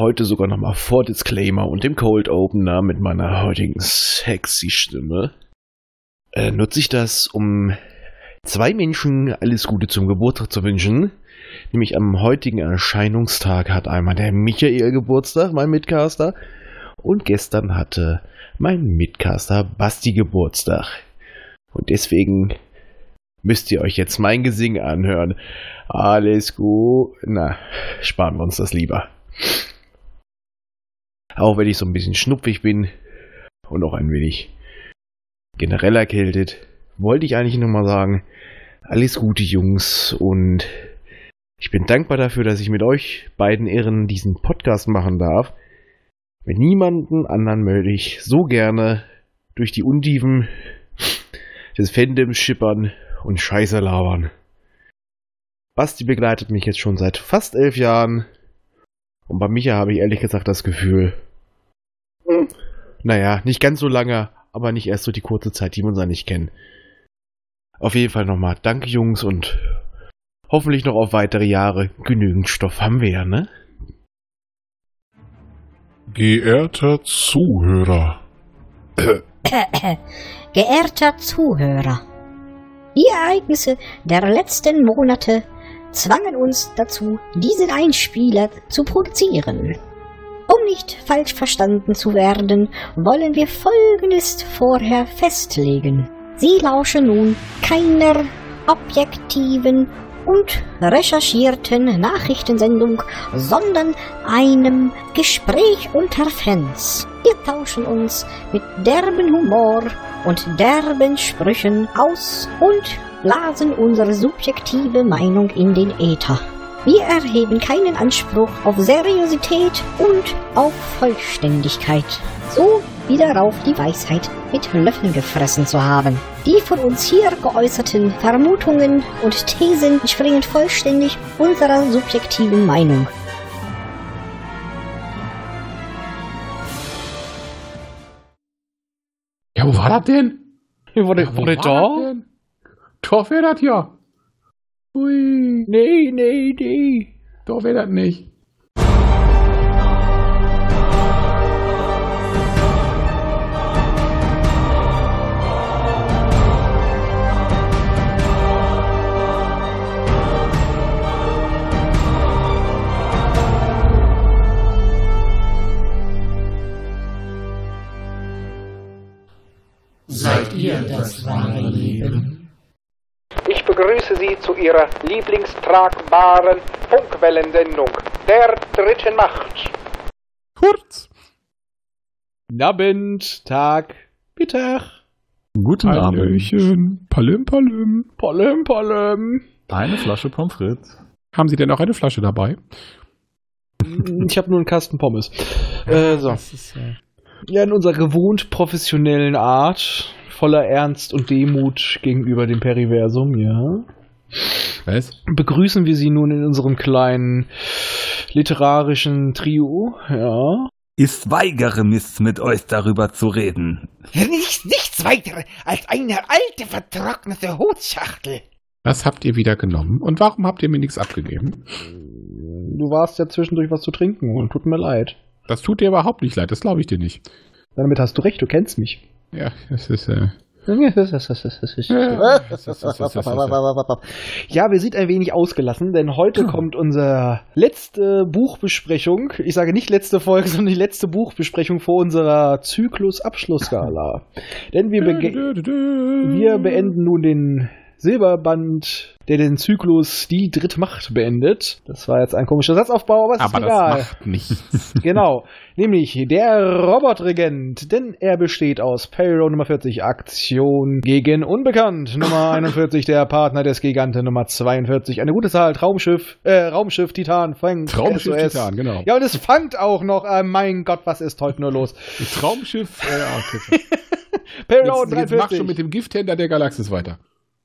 Heute sogar nochmal vor Disclaimer und dem Cold Opener mit meiner heutigen sexy Stimme. Äh, nutze ich das, um zwei Menschen alles Gute zum Geburtstag zu wünschen. Nämlich am heutigen Erscheinungstag hat einmal der Michael Geburtstag, mein Mitcaster. Und gestern hatte mein Mitcaster Basti Geburtstag. Und deswegen müsst ihr euch jetzt mein Gesing anhören. Alles gut. Na, sparen wir uns das lieber. Auch wenn ich so ein bisschen schnupfig bin und auch ein wenig generell erkältet, wollte ich eigentlich nur mal sagen, alles Gute Jungs und ich bin dankbar dafür, dass ich mit euch beiden Ehren diesen Podcast machen darf. Mit niemanden anderen möchte ich so gerne durch die Untiefen des Fandoms schippern und Scheiße labern. Basti begleitet mich jetzt schon seit fast elf Jahren. Und bei Micha habe ich ehrlich gesagt das Gefühl, hm, naja, nicht ganz so lange, aber nicht erst so die kurze Zeit, die wir uns eigentlich kennen. Auf jeden Fall nochmal Danke, Jungs, und hoffentlich noch auf weitere Jahre. Genügend Stoff haben wir ja, ne? Geehrter Zuhörer. Geehrter Zuhörer. Die Ereignisse der letzten Monate zwangen uns dazu, diesen Einspieler zu produzieren. Um nicht falsch verstanden zu werden, wollen wir Folgendes vorher festlegen. Sie lauschen nun keiner objektiven und recherchierten Nachrichtensendung, sondern einem Gespräch unter Fans. Wir tauschen uns mit derben Humor und derben Sprüchen aus und blasen unsere subjektive Meinung in den Äther. Wir erheben keinen Anspruch auf Seriosität und auf Vollständigkeit. So wie darauf die Weisheit mit Löffeln gefressen zu haben. Die von uns hier geäußerten Vermutungen und Thesen entspringen vollständig unserer subjektiven Meinung. Ja, wo war das denn? Wurde, Ja, wo war da? Doch wäre das ja. Ui, Nee, nee, nee. doch wäre das nicht. Begrüße Sie zu Ihrer lieblingstragbaren Funkwellensendung der dritten Macht. Kurz. Abend, Tag, Mittag. Guten Abend. Hallöchen. Palim, palim. Pollem, pollem. Eine Flasche Pommes frites. Haben Sie denn auch eine Flasche dabei? Ich habe nur einen Kasten Pommes. Äh, so. Ja, in unserer gewohnt professionellen Art, voller Ernst und Demut gegenüber dem Periversum, ja. Was? Begrüßen wir Sie nun in unserem kleinen literarischen Trio, ja. Ich weigere mich, mit euch darüber zu reden. Nichts, nichts weiter als eine alte, vertrocknete Hutschachtel. Was habt ihr wieder genommen? Und warum habt ihr mir nichts abgegeben? Du warst ja zwischendurch was zu trinken und tut mir leid. Das tut dir überhaupt nicht leid, das glaube ich dir nicht. Damit hast du recht, du kennst mich. Ja, es ist, äh, Ja, wir sind ein wenig ausgelassen, denn heute kommt unsere letzte Buchbesprechung. Ich sage nicht letzte Folge, sondern die letzte Buchbesprechung vor unserer Zyklus-Abschlussskala. Denn wir, wir beenden nun den Silberband, der den Zyklus Die Drittmacht beendet. Das war jetzt ein komischer Satzaufbau, aber es Aber ist das egal. macht nichts. Genau, nämlich der Robotregent, denn er besteht aus Payroll Nummer 40, Aktion gegen Unbekannt, Nummer 41, der Partner des Giganten, Nummer 42, eine gute Zahl, Traumschiff, äh, Raumschiff Titan, Frank, Traumschiff SOS. Titan, genau. Ja, und es fangt auch noch, äh, mein Gott, was ist heute nur los? Traumschiff, äh, okay. Payroll Jetzt, jetzt mach 43. schon mit dem Gifthändler der Galaxis weiter.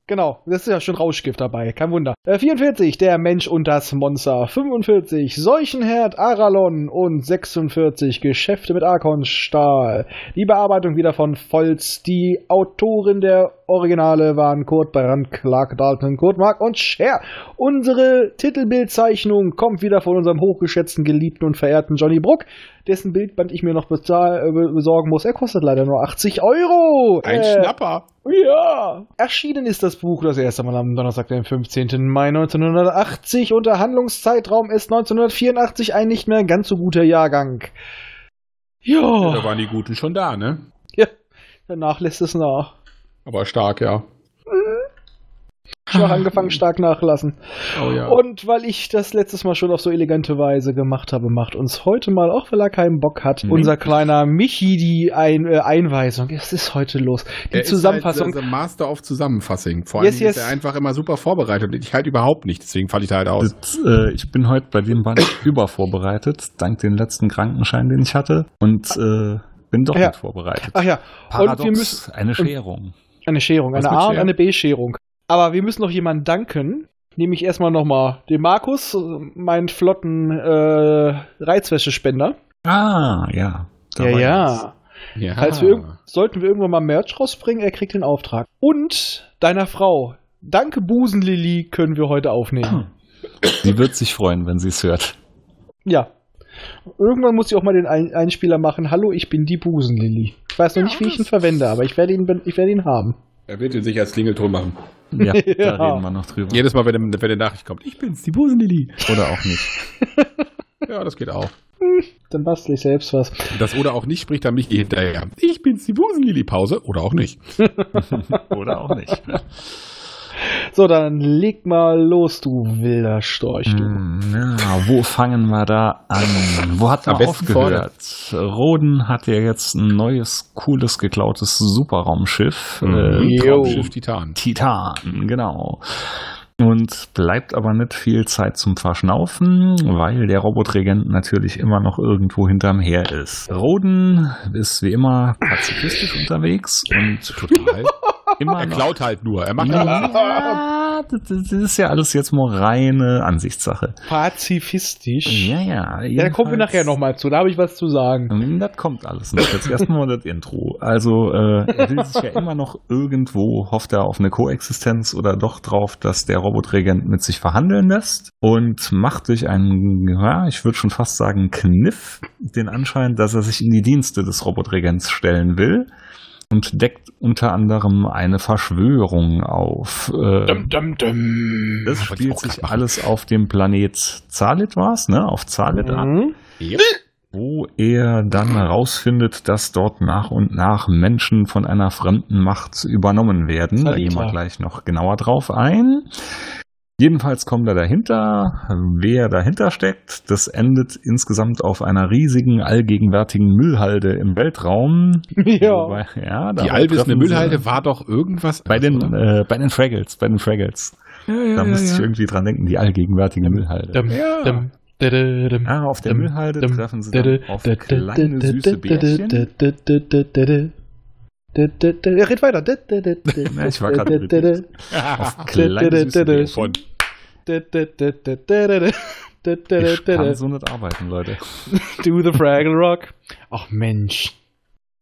Genau, das ist ja schon Rauschgift dabei, kein Wunder. Äh, 44, der Mensch und das Monster. 45, Seuchenherd Aralon. Und 46, Geschäfte mit Arkonstahl. Die Bearbeitung wieder von Volz. Die Autorin der Originale waren Kurt Brand, Clark Dalton, Kurt Mark und Cher. Unsere Titelbildzeichnung kommt wieder von unserem hochgeschätzten, geliebten und verehrten Johnny Bruck, dessen Bildband ich mir noch bezahl, äh, besorgen muss. Er kostet leider nur 80 Euro. Ein Äh, Schnapper. ja. Erschienen ist das Buch das erste Mal am Donnerstag, den 15. Mai 1980 und der Handlungszeitraum ist 1984 ein nicht mehr ganz so guter Jahrgang. Da Ja, waren die Guten schon da, ne? danach lässt es nach. Aber stark, ja. Ich habe angefangen stark nachlassen. Oh ja. Und weil ich das letztes Mal schon auf so elegante Weise gemacht habe, macht uns heute mal, auch weil er keinen Bock hat, Mhm. unser kleiner Michi die Ein äh, Einweisung. Es ist heute los. Die er Zusammenfassung. Ist halt der Master of Zusammenfassung. Vor allem Yes, yes. ist er einfach immer super vorbereitet. Ich halt überhaupt nicht, deswegen falle ich da halt aus. Das, äh, ich bin heute bei dem Band übervorbereitet, dank den letzten Krankenschein, den ich hatte. Und äh, bin doch Ja. nicht vorbereitet. Ach ja, Paradox, und wir müssen eine Scherung. Eine Scherung, Was eine A- und eine B-Scherung. Aber wir müssen noch jemanden danken. Nämlich erstmal nochmal dem Markus, meinen flotten äh, Reizwäschespender. Ah, ja. Da ja, ja. Ja. Falls wir, sollten wir irgendwann mal Merch rausbringen, er kriegt den Auftrag. Und deiner Frau. Danke, Busenlilly, können wir heute aufnehmen. Sie wird sich freuen, wenn sie es hört. Ja. Irgendwann muss ich auch mal den Ein Einspieler machen. Hallo, ich bin die Busenlilly. Ich weiß noch nicht, wie ich ihn verwende, aber ich werde ihn, ich werde ihn haben. Er wird ihn sich als Klingelton machen. Ja, Ja. da reden wir noch drüber. Jedes Mal, wenn, eine- wenn eine Nachricht kommt, ich bin's, die Busenlili. Oder auch nicht. Ja, das geht auch. Dann bastel ich selbst was. Das oder auch nicht spricht dann mich hinterher. Ich bin's, die Busenlili. Pause oder auch nicht. Oder auch nicht. So, dann leg mal los, du wilder Storch, du. Hm, Ja, wo fangen wir da an? Wo hat Am man aufgehört? Roden hat ja jetzt ein neues, cooles, geklautes Superraumschiff. Äh, Jo. Raumschiff Titan. Titan, genau. Und bleibt aber nicht viel Zeit zum Verschnaufen, weil der Robotregent natürlich immer noch irgendwo hinterm Her ist. Roden ist wie immer pazifistisch unterwegs und Total. Immer Er noch klaut halt nur. Er macht ja, das das ist ja alles jetzt mal reine Ansichtssache. Pazifistisch. Ja, ja. Ja, da kommen wir nachher nochmal zu, da habe ich was zu sagen. Hm, Das kommt alles noch. Jetzt erstmal das Intro. Also, äh, er will sich ja immer noch irgendwo, hofft er auf eine Koexistenz oder doch drauf, dass der Robotregent mit sich verhandeln lässt und macht durch einen, ja, ich würde schon fast sagen, Kniff den Anschein, dass er sich in die Dienste des Robotregents stellen will und deckt unter anderem eine Verschwörung auf. Äh, Dum, dum, dum. das spielt sich alles auf dem Planet Zalit war's, ne? Auf Zalit ab Mhm. Ja. wo er dann herausfindet, dass dort nach und nach Menschen von einer fremden Macht übernommen werden. Da gehen wir gleich noch genauer drauf ein. Jedenfalls kommt er dahinter, wer dahinter steckt. Das endet insgesamt auf einer riesigen, allgegenwärtigen Müllhalde im Weltraum. Ja. Wobei, ja Die allwissende Müllhalde war doch irgendwas. bei den, äh, bei den Fraggles, bei den Fraggles. ja, ja, Da ja, musste ich irgendwie dran denken, die allgegenwärtige Müllhalde. Dum, Ja. dum, dum, Ja, auf der Müllhalde treffen sie da, dann da, auf kleine, süße Bärchen. Red weiter. Ja, ich war da. Auf kleine, süße Bärchen. Von Ich kann so nicht arbeiten, Leute. Do the Fraggle Rock. Ach Mensch,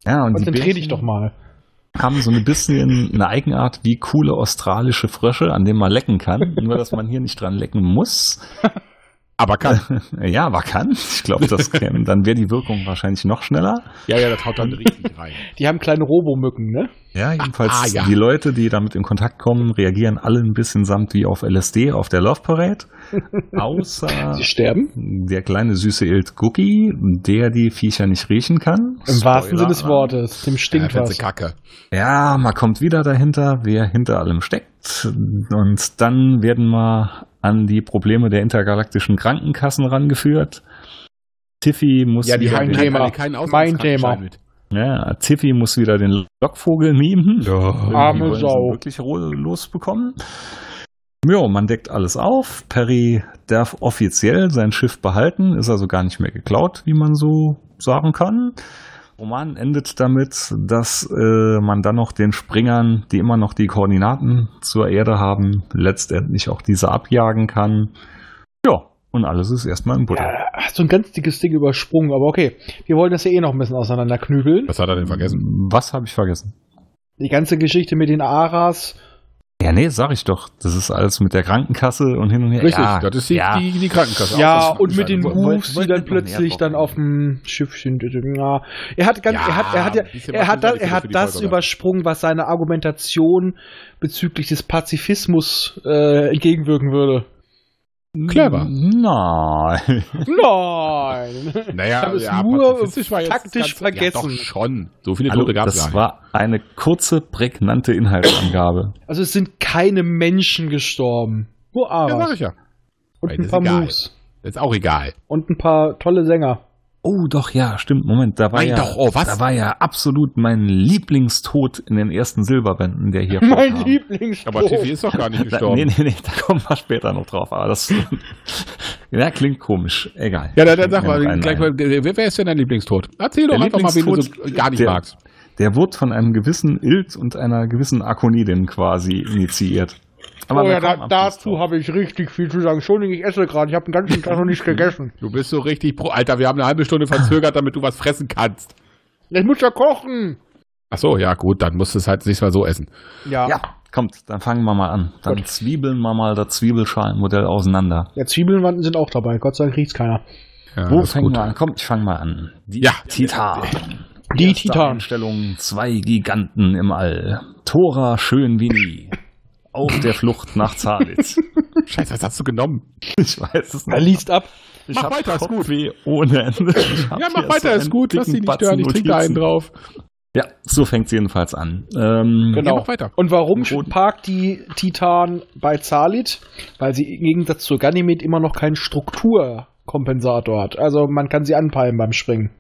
Ja, und konzentrier dich doch mal. haben so ein bisschen eine Eigenart wie coole australische Frösche, an denen man lecken kann. Nur, dass man hier nicht dran lecken muss. Aber kann. Ja, aber kann. Ich glaube, das käme. Dann wäre die Wirkung wahrscheinlich noch schneller. Ja, ja, das haut dann richtig rein. Die haben kleine Robomücken, ne? Ja, jedenfalls ah, ja. die Leute, die damit in Kontakt kommen, reagieren alle ein bisschen samt wie auf LSD auf der Love Parade. Außer Sie sterben. der kleine süße Ilt Cookie, der die Viecher nicht riechen kann. Im wahrsten Sinne des Spoiler. Wortes. Dem Ja, stinkt ganze was. Kacke. Ja, man kommt wieder dahinter, wer hinter allem steckt. Und dann werden wir an die Probleme der intergalaktischen Krankenkassen rangeführt. Tiffy muss Ja, die wieder Mein den, Thema. alle keinen Mein Thema. Ja, Tiffy muss wieder den Lockvogel mimen. Irgendwie Arme wollen sie ihn Sau. wirklich losbekommen. Ja, man deckt alles auf. Perry darf offiziell sein Schiff behalten, ist also gar nicht mehr geklaut, wie man so sagen kann. Roman endet damit, dass äh, man dann noch den Springern, die immer noch die Koordinaten zur Erde haben, letztendlich auch diese abjagen kann. Ja, und alles ist erstmal im Butter. Ja, hast du ein ganz dickes Ding übersprungen, aber okay. Wir wollen das ja eh noch ein bisschen auseinanderknügeln. Was hat er denn vergessen? Was habe ich vergessen? Die ganze Geschichte mit den Aras. Ja, nee, sag ich doch. Das ist alles mit der Krankenkasse und hin und her. Richtig, ja, das ist die, ja. die, die Krankenkasse. Ja, Auch und mit den. Moves, die dann plötzlich dann auf dem Schiff sind. Ja, er hat ganz, Ja, er hat, er hat ja, er hat, das, er hat das übersprungen, was seine Argumentation bezüglich des Pazifismus äh, entgegenwirken würde. Clever. Nein. Nein! Naja, Ich hab es ja, nur pazifistisch war jetzt taktisch ganz- vergessen. Ja, doch schon. So viele Hallo, Tote gab es das war eine kurze, prägnante Inhaltsangabe. Also es sind keine Menschen gestorben. Nur nicht. Ja, sag ich ja. und Ey, ein das paar. Moves. Ist auch egal. Und ein paar tolle Sänger. Oh, doch, ja, stimmt. Moment, da war Nein, ja, doch, oh, was? da war ja absolut mein Lieblingstod in den ersten Silberbänden, der hier Mein vorkam. Lieblingsspruch. Aber Tiffy ist doch gar nicht Da, gestorben. nee, nee, nee, da kommen wir später noch drauf. Aber das ja, klingt komisch. Egal. Ja, dann, dann Fällt sag mal, gleich mal, wer, ist denn dein Lieblingstod? Erzähl doch Der einfach mal, wen du so Lieblingstod, gar nicht der- magst. Der wurde von einem gewissen Ilt und einer gewissen Akonidin quasi initiiert. Aber oh ja, da, dazu habe ich richtig viel zu sagen. Entschuldigung, ich esse gerade. Ich habe den ganzen Tag noch nicht gegessen. Du bist so richtig pro. Alter, wir haben eine halbe Stunde verzögert, damit du was fressen kannst. Ich muss ja kochen. Ach so, ja, gut, dann musst du es halt nicht mal so essen. Ja. Ja, kommt, dann fangen wir mal an. Dann Gut. zwiebeln wir mal das Zwiebelschalenmodell auseinander. Ja, Zwiebeln sind auch dabei. Gott sei Dank riecht's keiner. Ja, Wo fangen gut. wir an? Komm, ich fange mal an. Die Ja. Titan. Die Erste Titan. Einstellung, zwei Giganten im All. Tora schön wie nie. Auf der Flucht nach Zalitz. Scheiße, was hast du genommen? Ich weiß es Er nicht. liest ab. Ich Mach weiter, ist gut. Ohne Ende. Ja, mach weiter, so ist gut. Lass sie nicht stören. Ich trinke da einen drauf. Ja, so fängt jedenfalls an. Ähm, Genau. mach weiter. Und warum parkt die Titan bei Zalit? Weil sie im Gegensatz zu Ganymed immer noch keinen Strukturkompensator hat. Also man kann sie anpeilen beim Springen.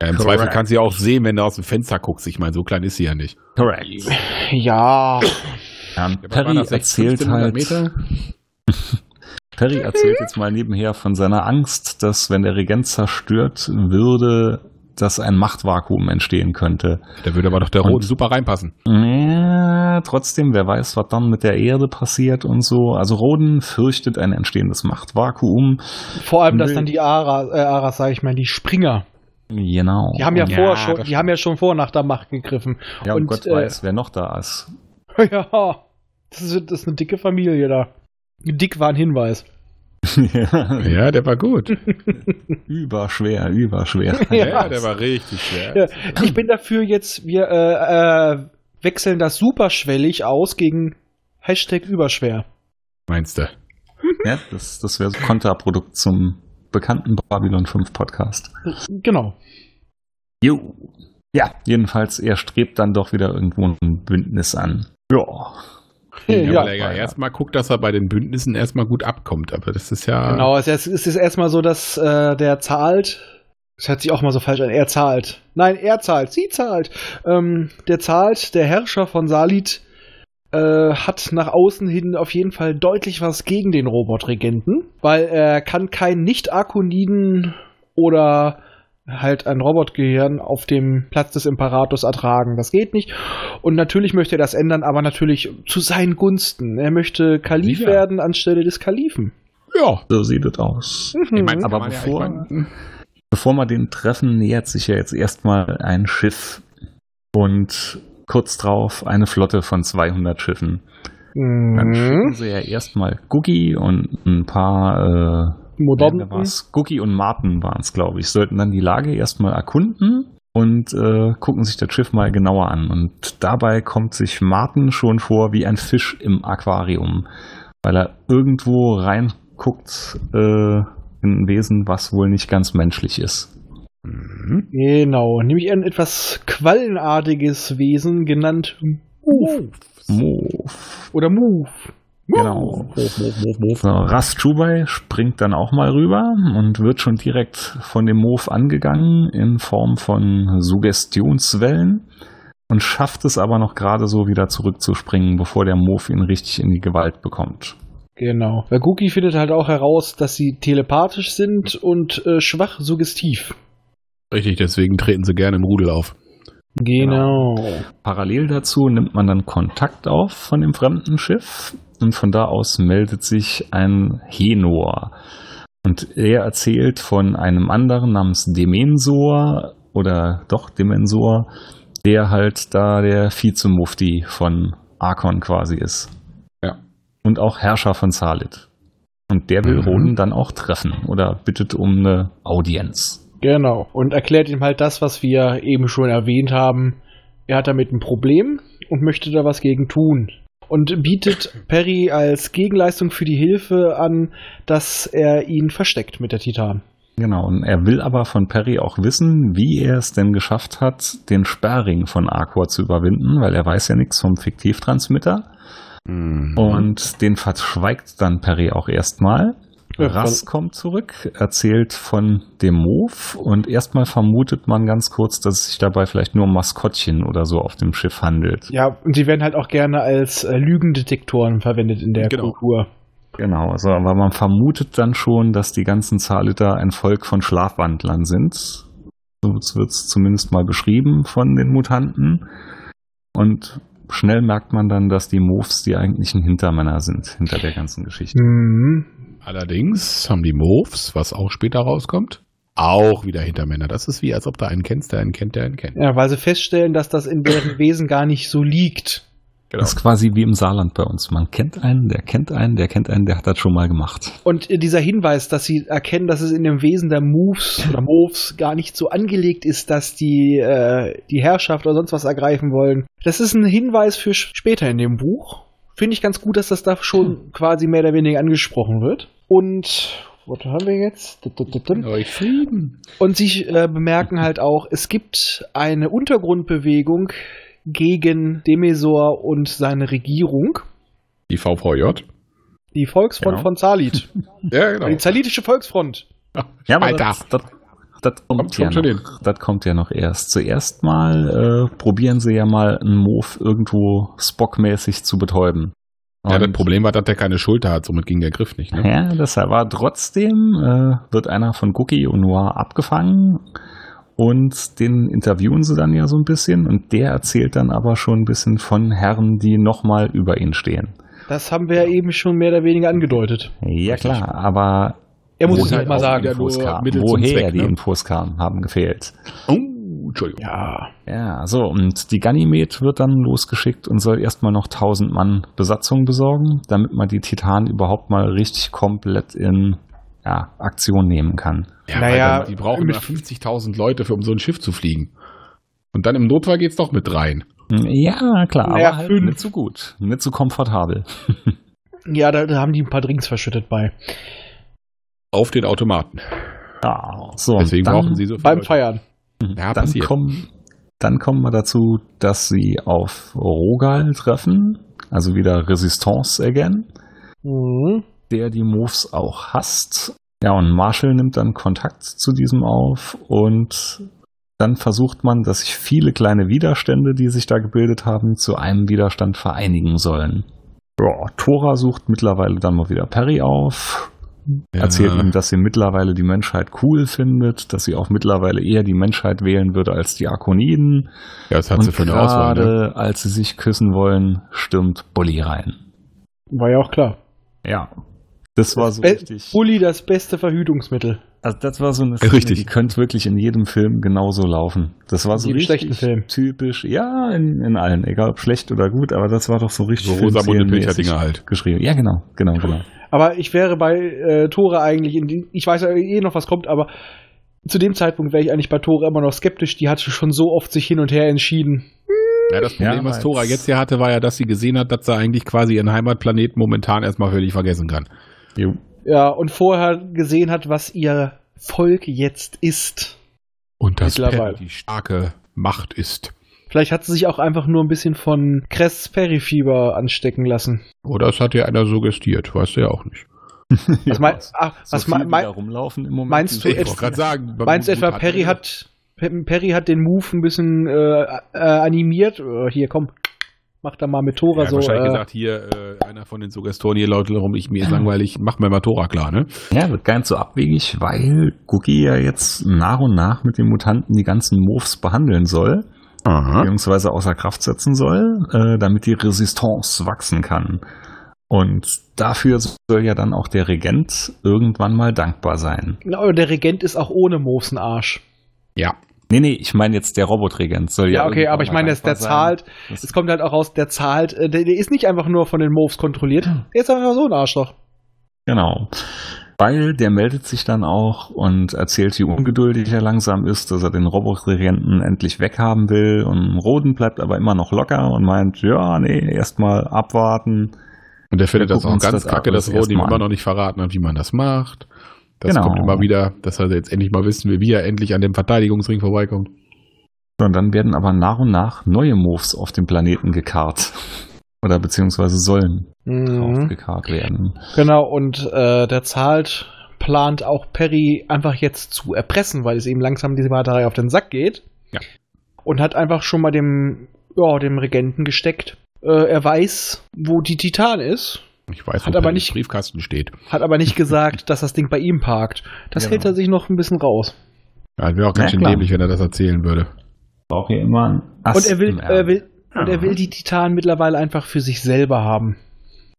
Ja, Im Correct. Zweifel kannst du ja auch sehen, wenn du aus dem Fenster guckst. Ich meine, so klein ist sie ja nicht. Correct. Ja. Ja, Ja, Perry das, 16, erzählt 1500 halt. Perry erzählt jetzt mal nebenher von seiner Angst, dass wenn der Regent zerstört würde, dass ein Machtvakuum entstehen könnte. Da würde aber doch der Roten super reinpassen. Ja, trotzdem, wer weiß, was dann mit der Erde passiert und so. Also Roden fürchtet ein entstehendes Machtvakuum. Vor allem, dass dann die Ara, äh, Aras, sage ich mal, die Springer, Genau. die haben ja, Ja, vor das schon, die haben ja schon vor nach der Macht gegriffen. ja, und, und, Gott äh, weiß, wer noch da ist. Ja, das ist, das ist eine dicke Familie da. Dick war ein Hinweis. Ja, der war gut. überschwer, überschwer. Ja, der war richtig schwer. Ja, ich bin dafür jetzt, wir äh, äh, wechseln das superschwellig aus gegen Hashtag überschwer. Meinst du? ja, das, das wäre so Konterprodukt zum bekannten Babylon 5 Podcast. Genau. Jo. Ja, jedenfalls, er strebt dann doch wieder irgendwo ein Bündnis an. Ja. Ja, Ja, weil er ja erstmal guckt, dass er bei den Bündnissen erstmal gut abkommt. Aber das ist ja. Genau, es ist, es ist erstmal so, dass äh, der zahlt. Das hört sich auch mal so falsch an. Er zahlt. Nein, er zahlt. Sie zahlt. Ähm, der zahlt, der Herrscher von Salit, äh, hat nach außen hin auf jeden Fall deutlich was gegen den Robotregenten, weil er kann keinen Nicht-Akoniden oder halt ein Robotgehirn auf dem Platz des Imperators ertragen. Das geht nicht. Und natürlich möchte er das ändern, aber natürlich zu seinen Gunsten. Er möchte Kalif Ja. werden anstelle des Kalifen. Ja. So sieht es aus. Mhm. Ich mein, Aber man ja- bevor- ich mein, Bevor wir den treffen, nähert sich ja jetzt erstmal ein Schiff und kurz drauf eine Flotte von 200 Schiffen. Dann schicken Mhm. sie ja erstmal Googie und ein paar äh, Modernen. war's? Googie und Martin waren es, glaube ich, sollten dann die Lage erstmal erkunden und äh, gucken sich das Schiff mal genauer an. Und dabei kommt sich Martin schon vor wie ein Fisch im Aquarium, weil er irgendwo reinguckt äh, in ein Wesen, was wohl nicht ganz menschlich ist. Mhm. Genau, nämlich ein etwas quallenartiges Wesen genannt Move. Move. Oder Move. Genau. So, Ras Chubai springt dann auch mal rüber und wird schon direkt von dem Move angegangen in Form von Suggestionswellen und schafft es aber noch gerade so wieder zurückzuspringen, bevor der Move ihn richtig in die Gewalt bekommt. Genau. Weil Gookie findet halt auch heraus, dass sie telepathisch sind und äh, schwach suggestiv. Richtig, deswegen treten sie gerne im Rudel auf. Genau. Parallel dazu nimmt man dann Kontakt auf von dem fremden Schiff und von da aus meldet sich ein Henor. Und er erzählt von einem anderen namens Demensor oder doch Demensor, der halt da der Vizemufti von Arkon quasi ist. Ja. Und auch Herrscher von Salit. Und der will Mhm. Roden dann auch treffen oder bittet um eine Audienz. Genau. Und erklärt ihm halt das, was wir eben schon erwähnt haben. Er hat damit ein Problem und möchte da was gegen tun. Und bietet Perry als Gegenleistung für die Hilfe an, dass er ihn versteckt mit der Titan. Genau, und er will aber von Perry auch wissen, wie er es denn geschafft hat, den Sperrring von Arcor zu überwinden, weil er weiß ja nichts vom Fiktivtransmitter. Mhm. Und den verschweigt dann Perry auch erstmal. Rass kommt zurück, erzählt von dem Move und erstmal vermutet man ganz kurz, dass es sich dabei vielleicht nur um Maskottchen oder so auf dem Schiff handelt. Ja, und die werden halt auch gerne als äh, Lügendetektoren verwendet in der Genau. Kultur. Genau, also aber man vermutet dann schon, dass die ganzen Zaliter ein Volk von Schlafwandlern sind. So wird es zumindest mal beschrieben von den Mutanten. Und schnell merkt man dann, dass die Moves die eigentlichen Hintermänner sind hinter der ganzen Geschichte. Mhm. Allerdings haben die Moves, was auch später rauskommt, auch wieder Hintermänner. Das ist wie, als ob da einen kennst, der einen kennt, der einen kennt. Ja, weil sie feststellen, dass das in deren Wesen gar nicht so liegt. Genau. Das ist quasi wie im Saarland bei uns. Man kennt einen, der kennt einen, der kennt einen, der hat das schon mal gemacht. Und dieser Hinweis, dass sie erkennen, dass es in dem Wesen der Moves oder Moves gar nicht so angelegt ist, dass die äh, die Herrschaft oder sonst was ergreifen wollen, das ist ein Hinweis für später in dem Buch. Finde ich ganz gut, dass das da schon quasi mehr oder weniger angesprochen wird. Und was haben wir jetzt? Frieden. Und sie äh, bemerken halt auch, es gibt eine Untergrundbewegung gegen Demesor und seine Regierung, Die VVJ. die Volksfront Genau. von Zalit. Ja, genau. Die Zalitische Volksfront. Ja, aber Alter. das, das, das kommt, Kommt ja schon noch, das kommt ja noch erst. Zuerst mal äh, probieren sie ja mal einen Move irgendwo Spock-mäßig zu betäuben. Ja, das Und- Problem war, dass der keine Schulter hat, somit ging der Griff nicht. Ne? Ja, deshalb war trotzdem äh, wird einer von Cookie und Noir abgefangen und den interviewen sie dann ja so ein bisschen und der erzählt dann aber schon ein bisschen von Herren, die nochmal über ihn stehen. Das haben wir ja eben schon mehr oder weniger angedeutet. Ja klar, aber Er muss es halt mal sagen. Infos zum woher Zweck, die ne? Infos kamen, haben gefehlt. Oh, Entschuldigung. Ja. Ja, so, und die Ganymed wird dann losgeschickt und soll erstmal noch 1000 Mann Besatzung besorgen, damit man die Titanen überhaupt mal richtig komplett in ja, Aktion nehmen kann. Ja, Naja, weil die brauchen mit- immer 50.000 Leute, für, um so ein Schiff zu fliegen. Und dann im Notfall geht's doch mit rein. Ja, klar, Naja, aber halt fünf. nicht so gut, nicht so komfortabel. Ja, da, da haben die ein paar Drinks verschüttet bei. Auf den Automaten. Ja, so, Deswegen dann, brauchen sie so viel Beim Leute. Feiern. Ja, dann, passiert. kommen, dann kommen wir dazu, dass sie auf Rogal treffen, also wieder Resistance again. Mhm. der die Moves auch hasst. Ja, und Marshall nimmt dann Kontakt zu diesem auf und dann versucht man, dass sich viele kleine Widerstände, die sich da gebildet haben, zu einem Widerstand vereinigen sollen. Ja, Tora sucht mittlerweile dann mal wieder Perry auf, Ja. erzählt ihm, dass sie mittlerweile die Menschheit cool findet, dass sie auch mittlerweile eher die Menschheit wählen würde als die Arkoniden. Ja, das hat und sie für eine Auswahl. gerade Ne? als sie sich küssen wollen, stürmt Bully rein. War ja auch klar. Ja, das war so Be- richtig. Bulli das beste Verhütungsmittel. Also das war so eine Szene, Richtig. die könnte wirklich in jedem Film genauso laufen. Das war so jedem richtig schlechten Film. typisch. Ja, in, in allen, egal ob schlecht oder gut, aber das war doch so richtig So Rosamunde filmserienmäßig Pilcher-Dinger halt. geschrieben. Ja, genau, genau, genau. Aber ich wäre bei äh, Tore eigentlich, in die, ich weiß ja eh noch, was kommt, aber zu dem Zeitpunkt wäre ich eigentlich bei Tore immer noch skeptisch. Die hatte schon so oft sich hin und her entschieden. Ja, das Problem, Ja, was Tora jetzt- hier hatte, war ja, dass sie gesehen hat, dass sie eigentlich quasi ihren Heimatplaneten momentan erstmal völlig vergessen kann. Jo. Ja, und vorher gesehen hat, was ihr Volk jetzt ist. Und. Perry die starke Macht ist. Vielleicht hat sie sich auch einfach nur ein bisschen von Cress Perry-Fieber anstecken lassen. Oder es hat ja einer suggestiert, weißt du ja auch nicht. Was, mein, ach, So was viel, mein, mein, da rumlaufen im Moment. meinst du sind- Ich wollte gerade sagen. meinst du etwa, hat Perry er- hat, Perry hat den Move ein bisschen äh, äh, animiert? Äh, hier, komm. macht da mal mit Tora Ja, so. wahrscheinlich Äh, gesagt, hier, äh, einer von den Suggestoren hier lautet rum, ich mir ist langweilig, mach mir mal Tora klar, ne? Ja, wird gar nicht so abwegig, weil Cookie ja jetzt nach und nach mit den Mutanten die ganzen Moves behandeln soll, Aha. beziehungsweise außer Kraft setzen soll, äh, damit die Resistance wachsen kann. Und dafür soll ja dann auch der Regent irgendwann mal dankbar sein. na, aber der Regent ist auch ohne Moves ein Arsch. Ja. Nee, nee, ich meine jetzt der Robotregent soll ja. Ja, okay, aber ich meine, der, sein. zahlt, Das- es kommt halt auch raus, der zahlt, äh, der, der ist nicht einfach nur von den Moves kontrolliert, der ist einfach so ein Arschloch. Genau. Weil der meldet sich dann auch und erzählt, wie ungeduldig er langsam ist, dass er den Robotregenten endlich weghaben will. Und Roden bleibt aber immer noch locker und meint, ja, nee, erstmal abwarten. Und der findet das auch ganz das kacke, dass Rodi ihm immer noch nicht verraten hat, wie man das macht. Das Genau. kommt immer wieder, dass er jetzt endlich mal wissen will, wie er endlich an dem Verteidigungsring vorbeikommt. Und dann werden aber nach und nach neue Moves auf dem Planeten gekarrt. Oder beziehungsweise sollen Mhm. draufgekarrt werden. Genau, und äh, der zahlt, plant auch Perry einfach jetzt zu erpressen, weil es ihm langsam diese Batterie auf den Sack geht. Ja. Und hat einfach schon mal dem, ja, dem Regenten gesteckt. Äh, er weiß, wo die Titan ist, Ich weiß, Hat wo aber der nicht- Briefkasten steht. hat aber nicht gesagt, dass das Ding bei ihm parkt. Das Genau. hält er sich noch ein bisschen raus. Ja, wäre auch ganz Ja, schön klar. dämlich, wenn er das erzählen würde. Braucht hier immer ein Ass und er will, im er will, und er will die Titan mittlerweile einfach für sich selber haben.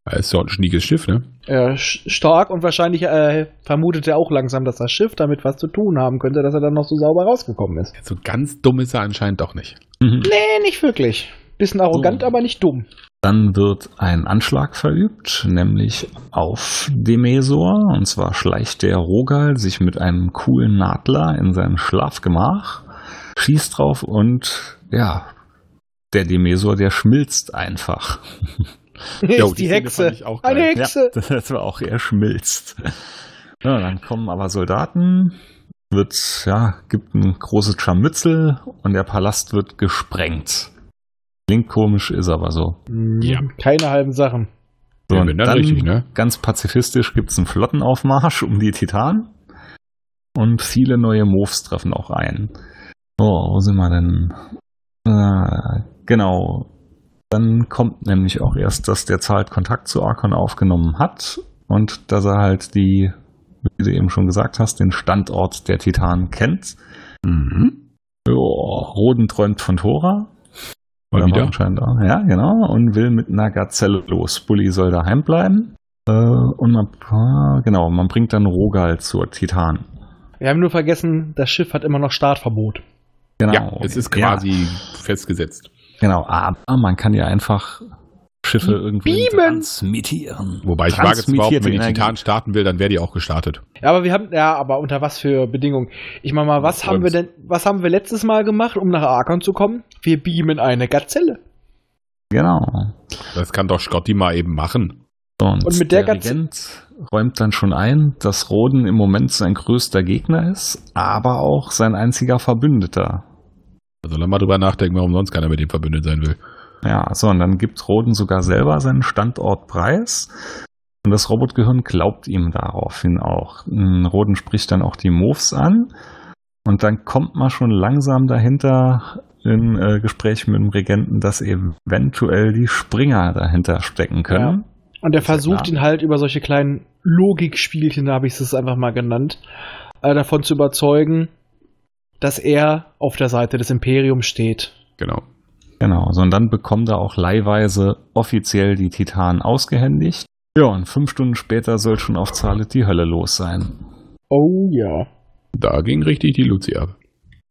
Er ist ja ein schniekes Schiff, ne? Sch- stark und wahrscheinlich äh, vermutet er auch langsam, dass das Schiff damit was zu tun haben könnte, dass er dann noch so sauber rausgekommen ist. So ganz dumm ist er anscheinend doch nicht. Mhm. Nee, nicht wirklich. Bisschen arrogant, So. aber nicht dumm. Dann wird ein Anschlag verübt, nämlich auf Demesor. Und zwar schleicht der Rogal sich mit einem coolen Nadler in sein Schlafgemach, schießt drauf und ja, der Demesor, der schmilzt einfach. Jo, ist die die Hexe. fand ich auch Eine. Hexe. Ja, das war auch, er schmilzt. Ja, dann kommen aber Soldaten, wird, ja, gibt ein großes Scharmützel und der Palast wird gesprengt. Klingt komisch, ist aber so. Ja. Mhm. Keine halben Sachen. So, Ja, wenn dann richtig, ne? Ganz pazifistisch gibt's einen Flottenaufmarsch um die Titanen. Und viele neue Moves treffen auch ein. Oh, wo sind wir denn? Äh, genau. Dann kommt nämlich auch erst, dass der Zahlt Kontakt zu Arkon aufgenommen hat und dass er halt die, wie du eben schon gesagt hast, den Standort der Titanen kennt. Mhm. Jo, Roden träumt von Thora. Mal wieder. Anscheinend auch. Ja, genau. Und will mit einer Gazelle los. Bully soll daheim bleiben. Äh, und man, genau, man bringt dann Rogal zur Titan. Wir haben nur vergessen, das Schiff hat immer noch Startverbot. Genau. Ja, es ist quasi festgesetzt. Genau, aber man kann ja einfach Schiffe irgendwie Beamen. transmittieren. Wobei ich wage zu behaupten, wenn die. Titan starten will, dann wäre die auch gestartet. Ja, aber wir haben, ja, aber unter was für Bedingungen? Ich meine mal, was Ja, haben wir denn, was haben wir letztes Mal gemacht, um nach Arkon zu kommen? Wir beamen eine Gazelle. Genau. Das kann doch Scotty mal eben machen. So, Und mit der der Gaz- Regent räumt dann schon ein, dass Roden im Moment sein größter Gegner ist, aber auch sein einziger Verbündeter. Also lass mal drüber nachdenken, warum sonst keiner mit dem verbündet sein will. Ja, so, und dann gibt Roden sogar selber seinen Standort preis. Und das Robotgehirn glaubt ihm daraufhin auch. Mm, Roden spricht dann auch die Moves an. Und dann kommt man schon langsam dahinter in äh, Gespräch mit dem Regenten, dass eventuell die Springer dahinter stecken können. Und er ja versucht klar. ihn halt über solche kleinen Logikspielchen, da habe ich es einfach mal genannt, äh, davon zu überzeugen, dass er auf der Seite des Imperiums steht. Genau. Genau, so und dann bekommt er auch leihweise offiziell die Titanen ausgehändigt. Ja, und fünf Stunden später soll schon auf Zalet die Hölle los sein. Oh ja. Da ging richtig die Luzi ab.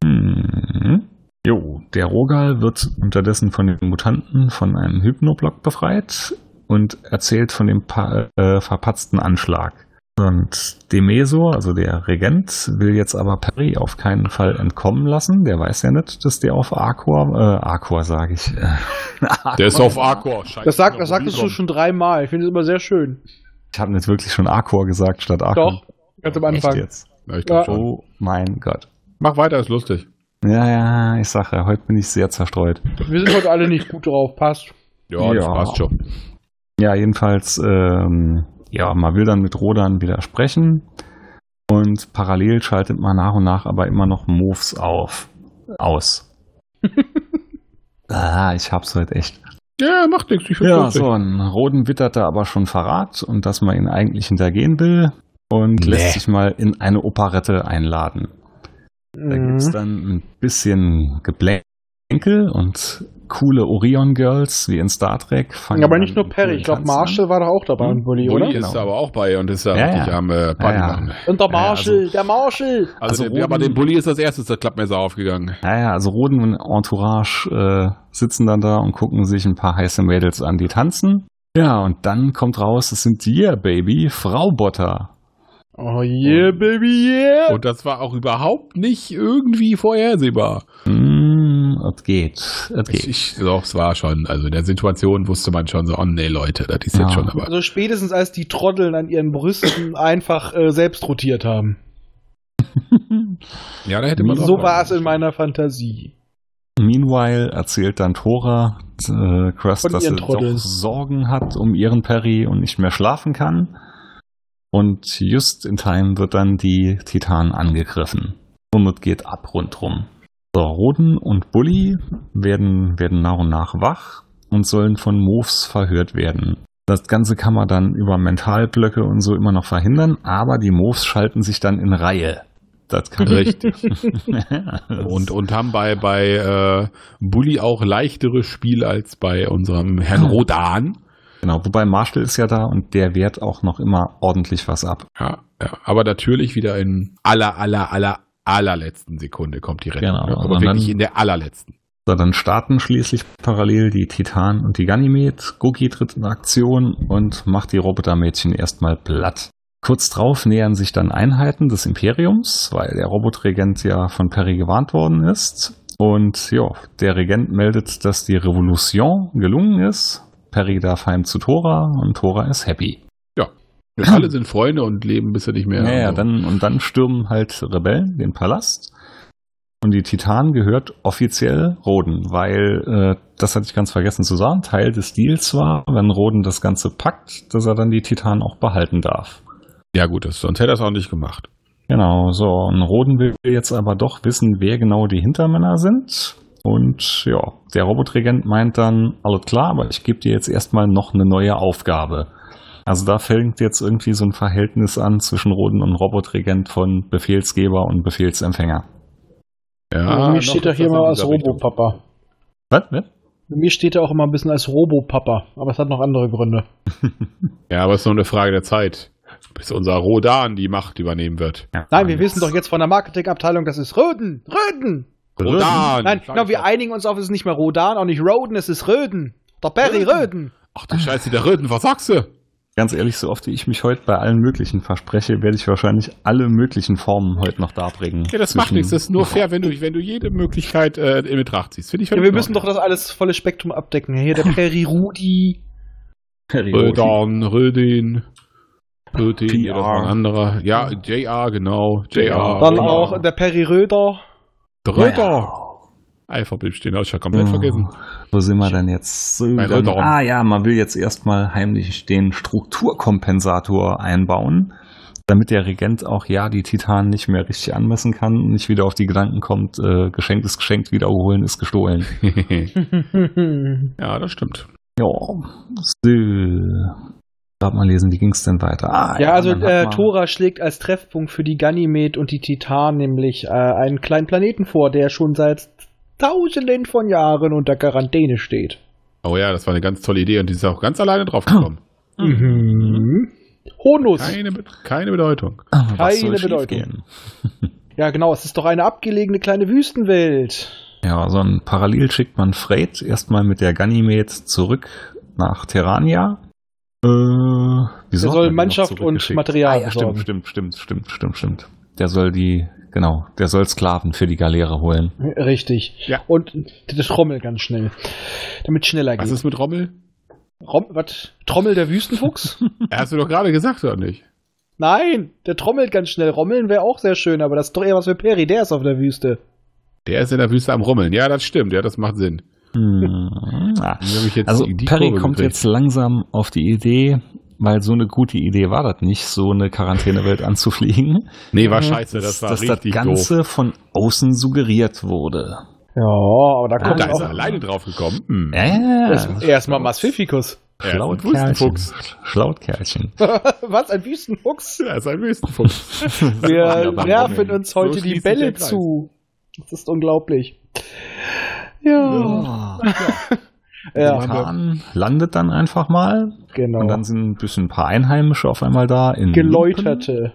Mhm. Jo, der Rogal wird unterdessen von den Mutanten von einem Hypnoblock befreit und erzählt von dem pa äh, verpatzten Anschlag. Und Demesor, also der Regent, will jetzt aber Perry auf keinen Fall entkommen lassen. Der weiß ja nicht, dass der auf Arcor, äh, Arcor sage ich. Äh, Der ist auf Arcor. Scheiße. Das, sagt, das sagtest du schon dreimal. Ich finde es immer sehr schön. Ich habe nicht wirklich schon Arcor gesagt statt Arcor. Doch, ganz am Echt Anfang. jetzt? Ja, Ja. schon. Oh mein Gott. Mach weiter, ist lustig. Ja, ja, ich sage ja, heute bin ich sehr zerstreut. Wir sind heute alle nicht gut drauf, passt. Ja, das Ja. passt schon. Ja, jedenfalls, ähm, ja, man will dann mit Rodan wieder sprechen und parallel schaltet man nach und nach aber immer noch Moves auf. Aus. ah, ich hab's heute echt. Ja, macht nichts. Ich Ja, so, ein Roden wittert da aber schon Verrat und dass man ihn eigentlich hintergehen will und Nee. lässt sich mal in eine Operette einladen. Da Mhm. gibt's dann ein bisschen Geplänkel und coole Orion Girls wie in Star Trek. fangen Ja, aber nicht nur Perry. Ich glaube, Tanz an. Marshall war da auch dabei und Bully, Bulli oder? ist Genau. aber auch bei und ist da Ja, richtig ja. am äh, Party Ja, ja. Und der Ja, Marshall, also- der Marshall. Also, Also der, ja, aber Roden- dem Bulli ist als erstes das Klappmesser aufgegangen. Naja, also Roden und Entourage äh, sitzen dann da und gucken sich ein paar heiße Mädels an, die tanzen. Ja, und dann kommt raus, es sind Yeah Baby, Frau Botter. Oh yeah, baby, yeah. Und das war auch überhaupt nicht irgendwie vorhersehbar. Mm, es geht, es Ich, geht. ich, doch, es war schon, also in der Situation wusste man schon so, oh nee, Leute, das ist Ja. jetzt schon aber. Also spätestens als die Trotteln an ihren Brüsten einfach äh, selbst rotiert haben. Ja, da hätte man So war es in meiner Fantasie. Meanwhile erzählt dann Tora äh, Crust, dass sie doch Sorgen hat um ihren Perry und nicht mehr schlafen kann. Und just in time wird dann die Titan angegriffen. Und es geht ab rundrum. So, Roden und Bully werden, werden nach und nach wach und sollen von Moves verhört werden. Das Ganze kann man dann über Mentalblöcke und so immer noch verhindern, aber die Moves schalten sich dann in Reihe. Das kann Richtig. Und, und haben bei, bei äh, Bully auch leichteres Spiel als bei unserem Herrn Rodan. Genau, wobei Marshall ist ja da und der wehrt auch noch immer ordentlich was ab. Ja, ja, aber natürlich wieder in aller, aller, aller, allerletzten Sekunde kommt die Rettung. Genau, aber wirklich dann- in der allerletzten. So, dann starten schließlich parallel die Titan und die Ganymed. Goki tritt in Aktion und macht die Robotermädchen erstmal platt. Kurz drauf nähern sich dann Einheiten des Imperiums, weil der Robotregent ja von Perry gewarnt worden ist. Und ja, der Regent meldet, dass die Revolution gelungen ist. Perry darf heim zu Tora und Tora ist happy. Und alle sind Freunde und leben bis sie nicht mehr. Ja, ja, dann, und dann stürmen halt Rebellen den Palast. Und die Titan gehört offiziell Roden, weil, äh, das hatte ich ganz vergessen zu sagen, Teil des Deals war, wenn Roden das Ganze packt, dass er dann die Titan auch behalten darf. ja gut, das, sonst hätte er es auch nicht gemacht. Genau, so. Und Roden will jetzt aber doch wissen, wer genau die Hintermänner sind. Und ja, der Robotregent meint dann, alles klar, aber ich gebe dir jetzt erstmal noch eine neue Aufgabe. Also da fängt jetzt irgendwie so ein Verhältnis an zwischen Roden und Robotregent von Befehlsgeber und Befehlsempfänger. Ja, Bei mir noch steht er ist hier mal als. Robopapa. Was? Was? Bei mir steht er auch immer ein bisschen als Robopapa, aber es hat noch andere Gründe. Ja, aber es ist nur eine Frage der Zeit, bis unser Rodan die Macht übernehmen wird. Ja, Nein, wir jetzt- wissen doch jetzt von der Marketingabteilung, das ist Röden. Röden! Rodan! Nein, genau, wir doch. einigen uns auf, es ist nicht mehr Rodan, auch nicht Roden, es ist Röden. Der Perry Röden. Ach du Scheiße, der Röden, was sagst du? Ganz ehrlich, so oft wie ich mich heute bei allen möglichen verspreche, werde ich wahrscheinlich alle möglichen Formen heute noch darbringen. Ja, das macht nichts. Das ist nur fair, wenn du, wenn du jede Möglichkeit äh, in Betracht ziehst. Finde ich Ja, wir müssen doch das alles volle Spektrum abdecken. Hier der Perry Rudi. Rödan, Rödin, Rödin, das war ein anderer. Ja, JR, genau. JR. Dann genau. auch der Perry Röder. Der Röder. Alphabet stehen, hab ich ja komplett vergessen. Wo sind wir denn jetzt? So, dann, ah ja, man will jetzt erstmal heimlich den Strukturkompensator einbauen, damit der Regent auch ja die Titanen nicht mehr richtig anmessen kann und nicht wieder auf die Gedanken kommt, äh, geschenkt ist geschenkt, wiederholen ist gestohlen. ja, das stimmt. Ja, so. Gerade mal lesen, wie ging's denn weiter? Ah, Ja, also dann hat äh, Tora schlägt als Treffpunkt für die Ganymed und die Titan nämlich äh, einen kleinen Planeten vor, der schon seit tausenden von Jahren unter Quarantäne steht. Oh ja, das war eine ganz tolle Idee und die ist auch ganz alleine drauf gekommen. Mhm. Honus. Keine, keine Bedeutung. Was soll keine? Bedeutung. Ja, genau, es ist doch eine abgelegene kleine Wüstenwelt. Ja, so ein Parallel schickt man Freight erstmal mit der Ganymed zurück nach Terrania. Äh, wie Er soll Mannschaft und? Material ah, ja, stimmt, stimmt, stimmt, stimmt, stimmt, stimmt. Der soll die, genau, der soll Sklaven für die Galeere holen. Richtig. Ja. Und das Trommel ganz schnell. Damit schneller Was geht. ist mit Rommel? Rom was? Trommel der Wüstenfuchs? Ja, Hast du doch gerade gesagt, oder nicht? Nein, der trommelt ganz schnell. Rommeln wäre auch sehr schön, aber das ist doch eher was für Peri. Der ist auf der Wüste. Der ist in der Wüste am Rummeln. Ja, das stimmt. Ja, das macht Sinn. Hm, ah. Also Perry Kurve kommt gekriegt? jetzt langsam auf die Idee, weil so eine gute Idee war das nicht, so eine Quarantänewelt anzufliegen, Nee, war scheiße. Das war dass das richtig Ganze von außen suggeriert wurde. Ja, aber da Ah, kommt da ist er alleine drauf gekommen. Hm. Ja, ja, erst- erstmal. Er ein Schlaut Wüstenfuchs. Kerlchen. Schlaut Kerlchen. Was, ein Wüstenfuchs? Er ist ein Wüstenfuchs. Wir werfen uns heute So die Bälle zu. Das ist unglaublich. Ja, Der ja, Titan landet dann einfach mal genau. und dann sind ein bisschen ein paar Einheimische auf einmal da. In Geläuterte. Lumpen.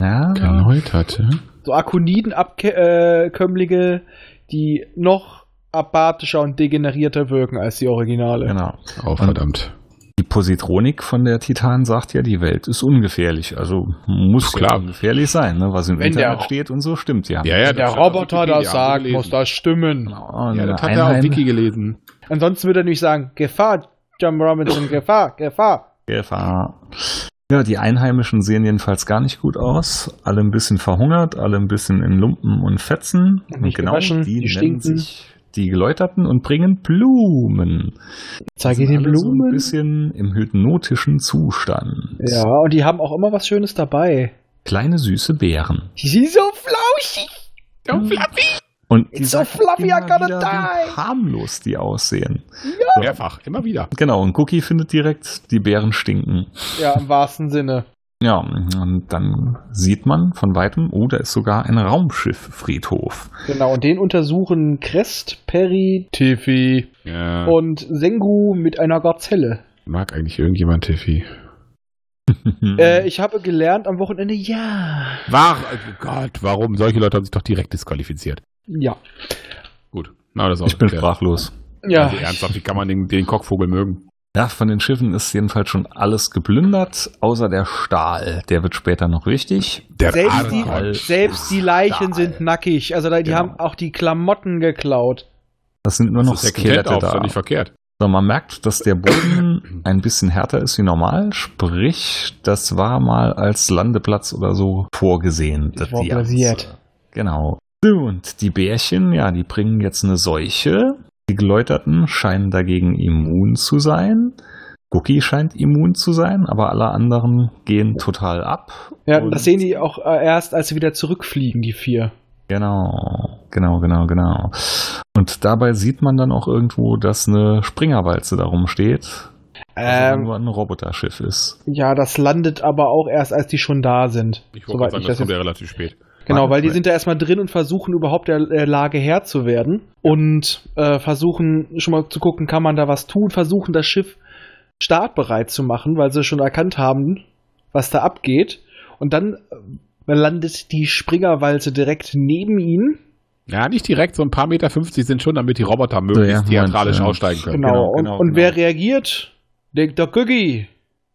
Ja, Geläuterte. So Akoniden-Abkömmlinge, die noch abatischer und degenerierter wirken als die Originale. genau. Oh, verdammt. Die Positronik von der Titan sagt ja, die Welt ist ungefährlich. Also muss Klar. ja ungefährlich sein, ne? was im Wenn der- Internet steht und so stimmt ja. Ja, ja, Wenn der Roboter das sagt, muss das stimmen. Genau, Ja, das hat er auf Wiki gelesen. Ansonsten würde er nämlich sagen, Gefahr, John Robinson, Gefahr, Gefahr. Gefahr. Ja, die Einheimischen sehen jedenfalls gar nicht gut aus. Alle ein bisschen verhungert, alle ein bisschen in Lumpen und Fetzen. Nicht genau, gewaschen, die, die nennen sich die Geläuterten und bringen Blumen. Zeige den alle So ein Blumen. bisschen im hypnotischen Zustand. Ja, und die haben auch immer was Schönes dabei. Kleine süße Beeren. Die sind so flauschig. So fluffy. Und die It's so fluffy, I immer gotta wieder, die. wie harmlos die aussehen. Mehrfach, immer wieder. Genau, und Cookie findet direkt, die Beeren stinken. Ja, im wahrsten Sinne. Ja, und dann sieht man von weitem, oh, da ist sogar ein Raumschifffriedhof. Genau, und den untersuchen Crest, Perry, Tiffy Ja. und Sengu mit einer Gazelle. Mag eigentlich irgendjemand Tiffy? Äh, ich habe gelernt am Wochenende, ja. War, oh Gott, warum? Solche Leute haben sich doch direkt disqualifiziert. Ja. Gut. Na, das ist auch ich bin sprachlos. Ja. Also ernsthaft, wie kann man den, den Kockvogel mögen? Ja, von den Schiffen ist jedenfalls schon alles geplündert, außer der Stahl. Der wird später noch wichtig. Der Selbst die, Argon. selbst die Leichen Stahl. sind nackig. Also die Genau. haben auch die Klamotten geklaut. Das sind nur noch das ist Skelette auf, ist da. doch nicht verkehrt. So, man merkt, dass der Boden ein bisschen härter ist wie normal. Sprich, das war mal als Landeplatz oder so vorgesehen. Das war die basiert. ganze- Genau. So, Und die Bärchen, ja, die bringen jetzt eine Seuche. Die Geläuterten scheinen dagegen immun zu sein. Cookie scheint immun zu sein, aber alle anderen gehen total ab. Ja, Und- das sehen die auch äh, erst, als sie wieder zurückfliegen, die vier. Genau, genau, genau, genau. Und dabei sieht man dann auch irgendwo, dass eine Springerwalze darum steht. Also Ähm, nur ein Roboterschiff ist. ja, das landet aber auch erst, als die schon da sind. Ich wollte sagen, ich das das kommt ja relativ spät. Genau, weil die sind da erstmal drin und versuchen überhaupt der, der Lage Herr zu werden und äh, versuchen schon mal zu gucken, kann man da was tun, versuchen das Schiff startbereit zu machen, weil sie schon erkannt haben, was da abgeht. Und dann äh, landet die Springerwalze direkt neben ihnen. Ja, nicht direkt, so ein paar Meter 50 sind schon, damit die Roboter So, ja, möglichst theatralisch Moment, aussteigen können. Genau. genau, und genau, und genau. wer reagiert? Der, der Cookie.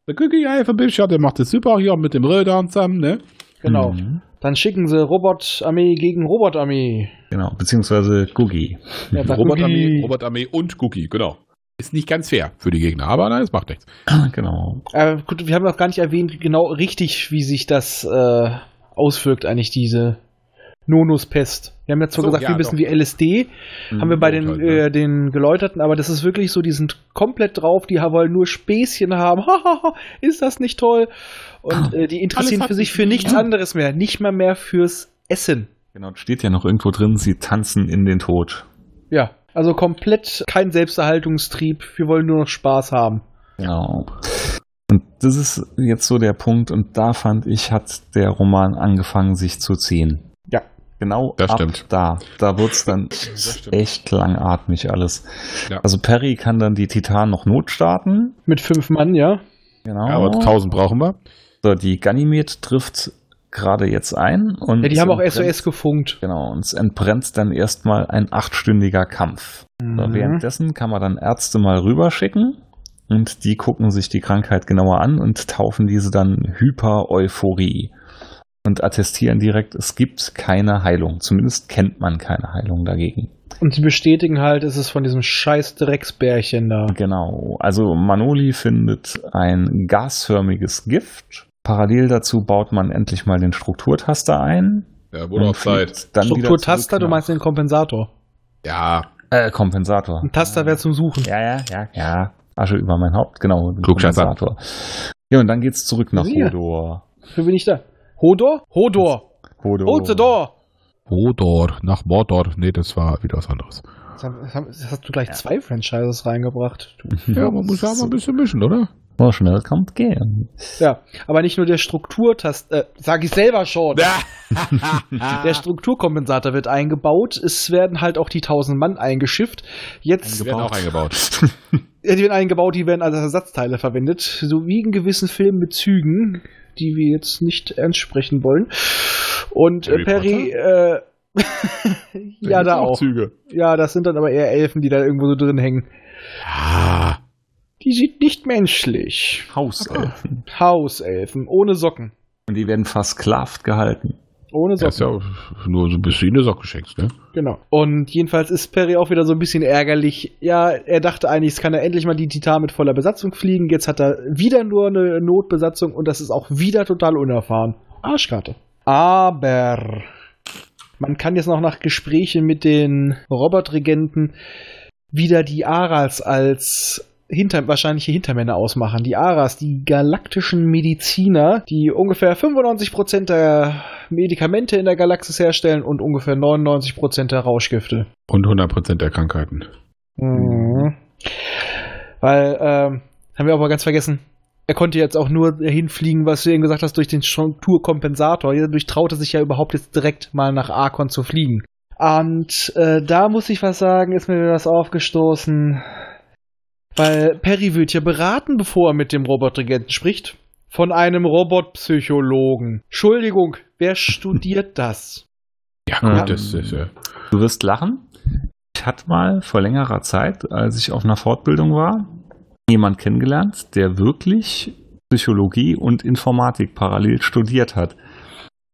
Der Cookie Alphabet, der macht das super hier mit dem Rödern zusammen, ne? Genau. Mhm. Dann schicken sie Robotarmee gegen Robotarmee. Genau, beziehungsweise Googie. Ja, Robotarmee. Robotarmee und Cookie, genau. Ist nicht ganz fair für die Gegner, aber nein, es macht nichts. genau. Äh, gut, wir haben noch gar nicht erwähnt, genau richtig, wie sich das äh, auswirkt, eigentlich diese Nonuspest. Wir haben jetzt zwar so, gesagt, ja, bisschen doch. wie LSD, haben wir bei den, halt, ne? äh, den Geläuterten, aber das ist wirklich so, die sind komplett drauf, die wollen nur Späßchen haben. Ist das nicht toll? Und äh, die interessieren für sich für nichts ja. anderes mehr, nicht mal mehr fürs Essen. Genau, steht ja noch irgendwo drin, sie tanzen in den Tod. Ja, also komplett kein Selbsterhaltungstrieb, wir wollen nur noch Spaß haben. Genau. Und das ist jetzt so der Punkt, und da fand ich, hat der Roman angefangen, sich zu ziehen. Ja. Genau Das ab stimmt. da. Da wird's dann stimmt. echt langatmig alles. Ja. Also Perry kann dann die Titan noch notstarten. Mit fünf Mann, ja. Genau. Ja, aber 1000 brauchen wir. So, die Ganymed trifft gerade jetzt ein. Und Ja, die haben auch SOS gefunkt. Genau, und es entbrennt dann erstmal ein achtstündiger Kampf. So, Mhm. währenddessen kann man dann Ärzte mal rüberschicken und die gucken sich die Krankheit genauer an und taufen diese dann Hyper-Euphorie und attestieren direkt, es gibt keine Heilung. Zumindest kennt man keine Heilung dagegen. Und sie bestätigen halt, es ist von diesem scheiß Drecksbärchen da. Genau. Also Manoli findet ein gasförmiges Gift. Parallel dazu baut man endlich mal den Strukturtaster ein. Ja, wurde auch und Zeit. Strukturtaster, du meinst den Kompensator. Ja, Äh, Kompensator. Ein Taster wäre zum Suchen. Ja, ja, ja, ja. Asche über mein Haupt, genau. Kompensator. Ja, und dann geht's zurück nach Siehe. Hodor. Für bin ich da? Hodor? Hodor! Hodor. Door! Hodor, nach Mordor. Nee, das war wieder was anderes. Das hast du gleich zwei Franchises reingebracht. Du. Ja, man muss ja mal ein bisschen mischen, oder? So schnell kommt gehen. Ja, aber nicht nur der Strukturtast, äh, sag ich selber schon. der Strukturkompensator wird eingebaut. Es werden halt auch die 1000 Mann eingeschifft. Jetzt Die werden auch eingebaut. Ja, die werden eingebaut, die werden als Ersatzteile verwendet, so wie in gewissen Filmen mit Zügen, die wir jetzt nicht ernst sprechen wollen. Und äh, Perry, äh, ja, da auch. Züge. Ja, das sind dann aber eher Elfen, die da irgendwo so drin hängen. Ja. Die sind nicht menschlich. Hauselfen. Hauselfen, ohne Socken. Und die werden versklavt gehalten. Ohne Das Socken. ist ja nur so ein bisschen eine Socke schenkst, ne? Genau. Und jedenfalls ist Perry auch wieder so ein bisschen ärgerlich. Ja, er dachte eigentlich, es kann er endlich mal die Titan mit voller Besatzung fliegen. Jetzt hat er wieder nur eine Notbesatzung und das ist auch wieder total unerfahren. Arschkarte. Aber man kann jetzt noch nach Gesprächen mit den Robotregenten wieder die Aras als hinter, wahrscheinliche Hintermänner ausmachen. Die Aras, die galaktischen Mediziner, die ungefähr 95% der Medikamente in der Galaxis herstellen und ungefähr 99% der Rauschgifte. Und 100% der Krankheiten. Mhm. Weil, ähm, haben wir auch mal ganz vergessen, er konnte jetzt auch nur hinfliegen, was du eben gesagt hast, durch den Strukturkompensator. Dadurch traut er sich ja überhaupt jetzt direkt mal nach Arkon zu fliegen. Und äh, da muss ich was sagen, ist mir das aufgestoßen. Weil Perry wird ja beraten, bevor er mit dem Robotregenten spricht. Von einem Robotpsychologen. Entschuldigung, wer studiert das? Ja, gut, Ja. das ist ja. Du wirst lachen. Ich hatte mal vor längerer Zeit, als ich auf einer Fortbildung war, jemand kennengelernt, der wirklich Psychologie und Informatik parallel studiert hat.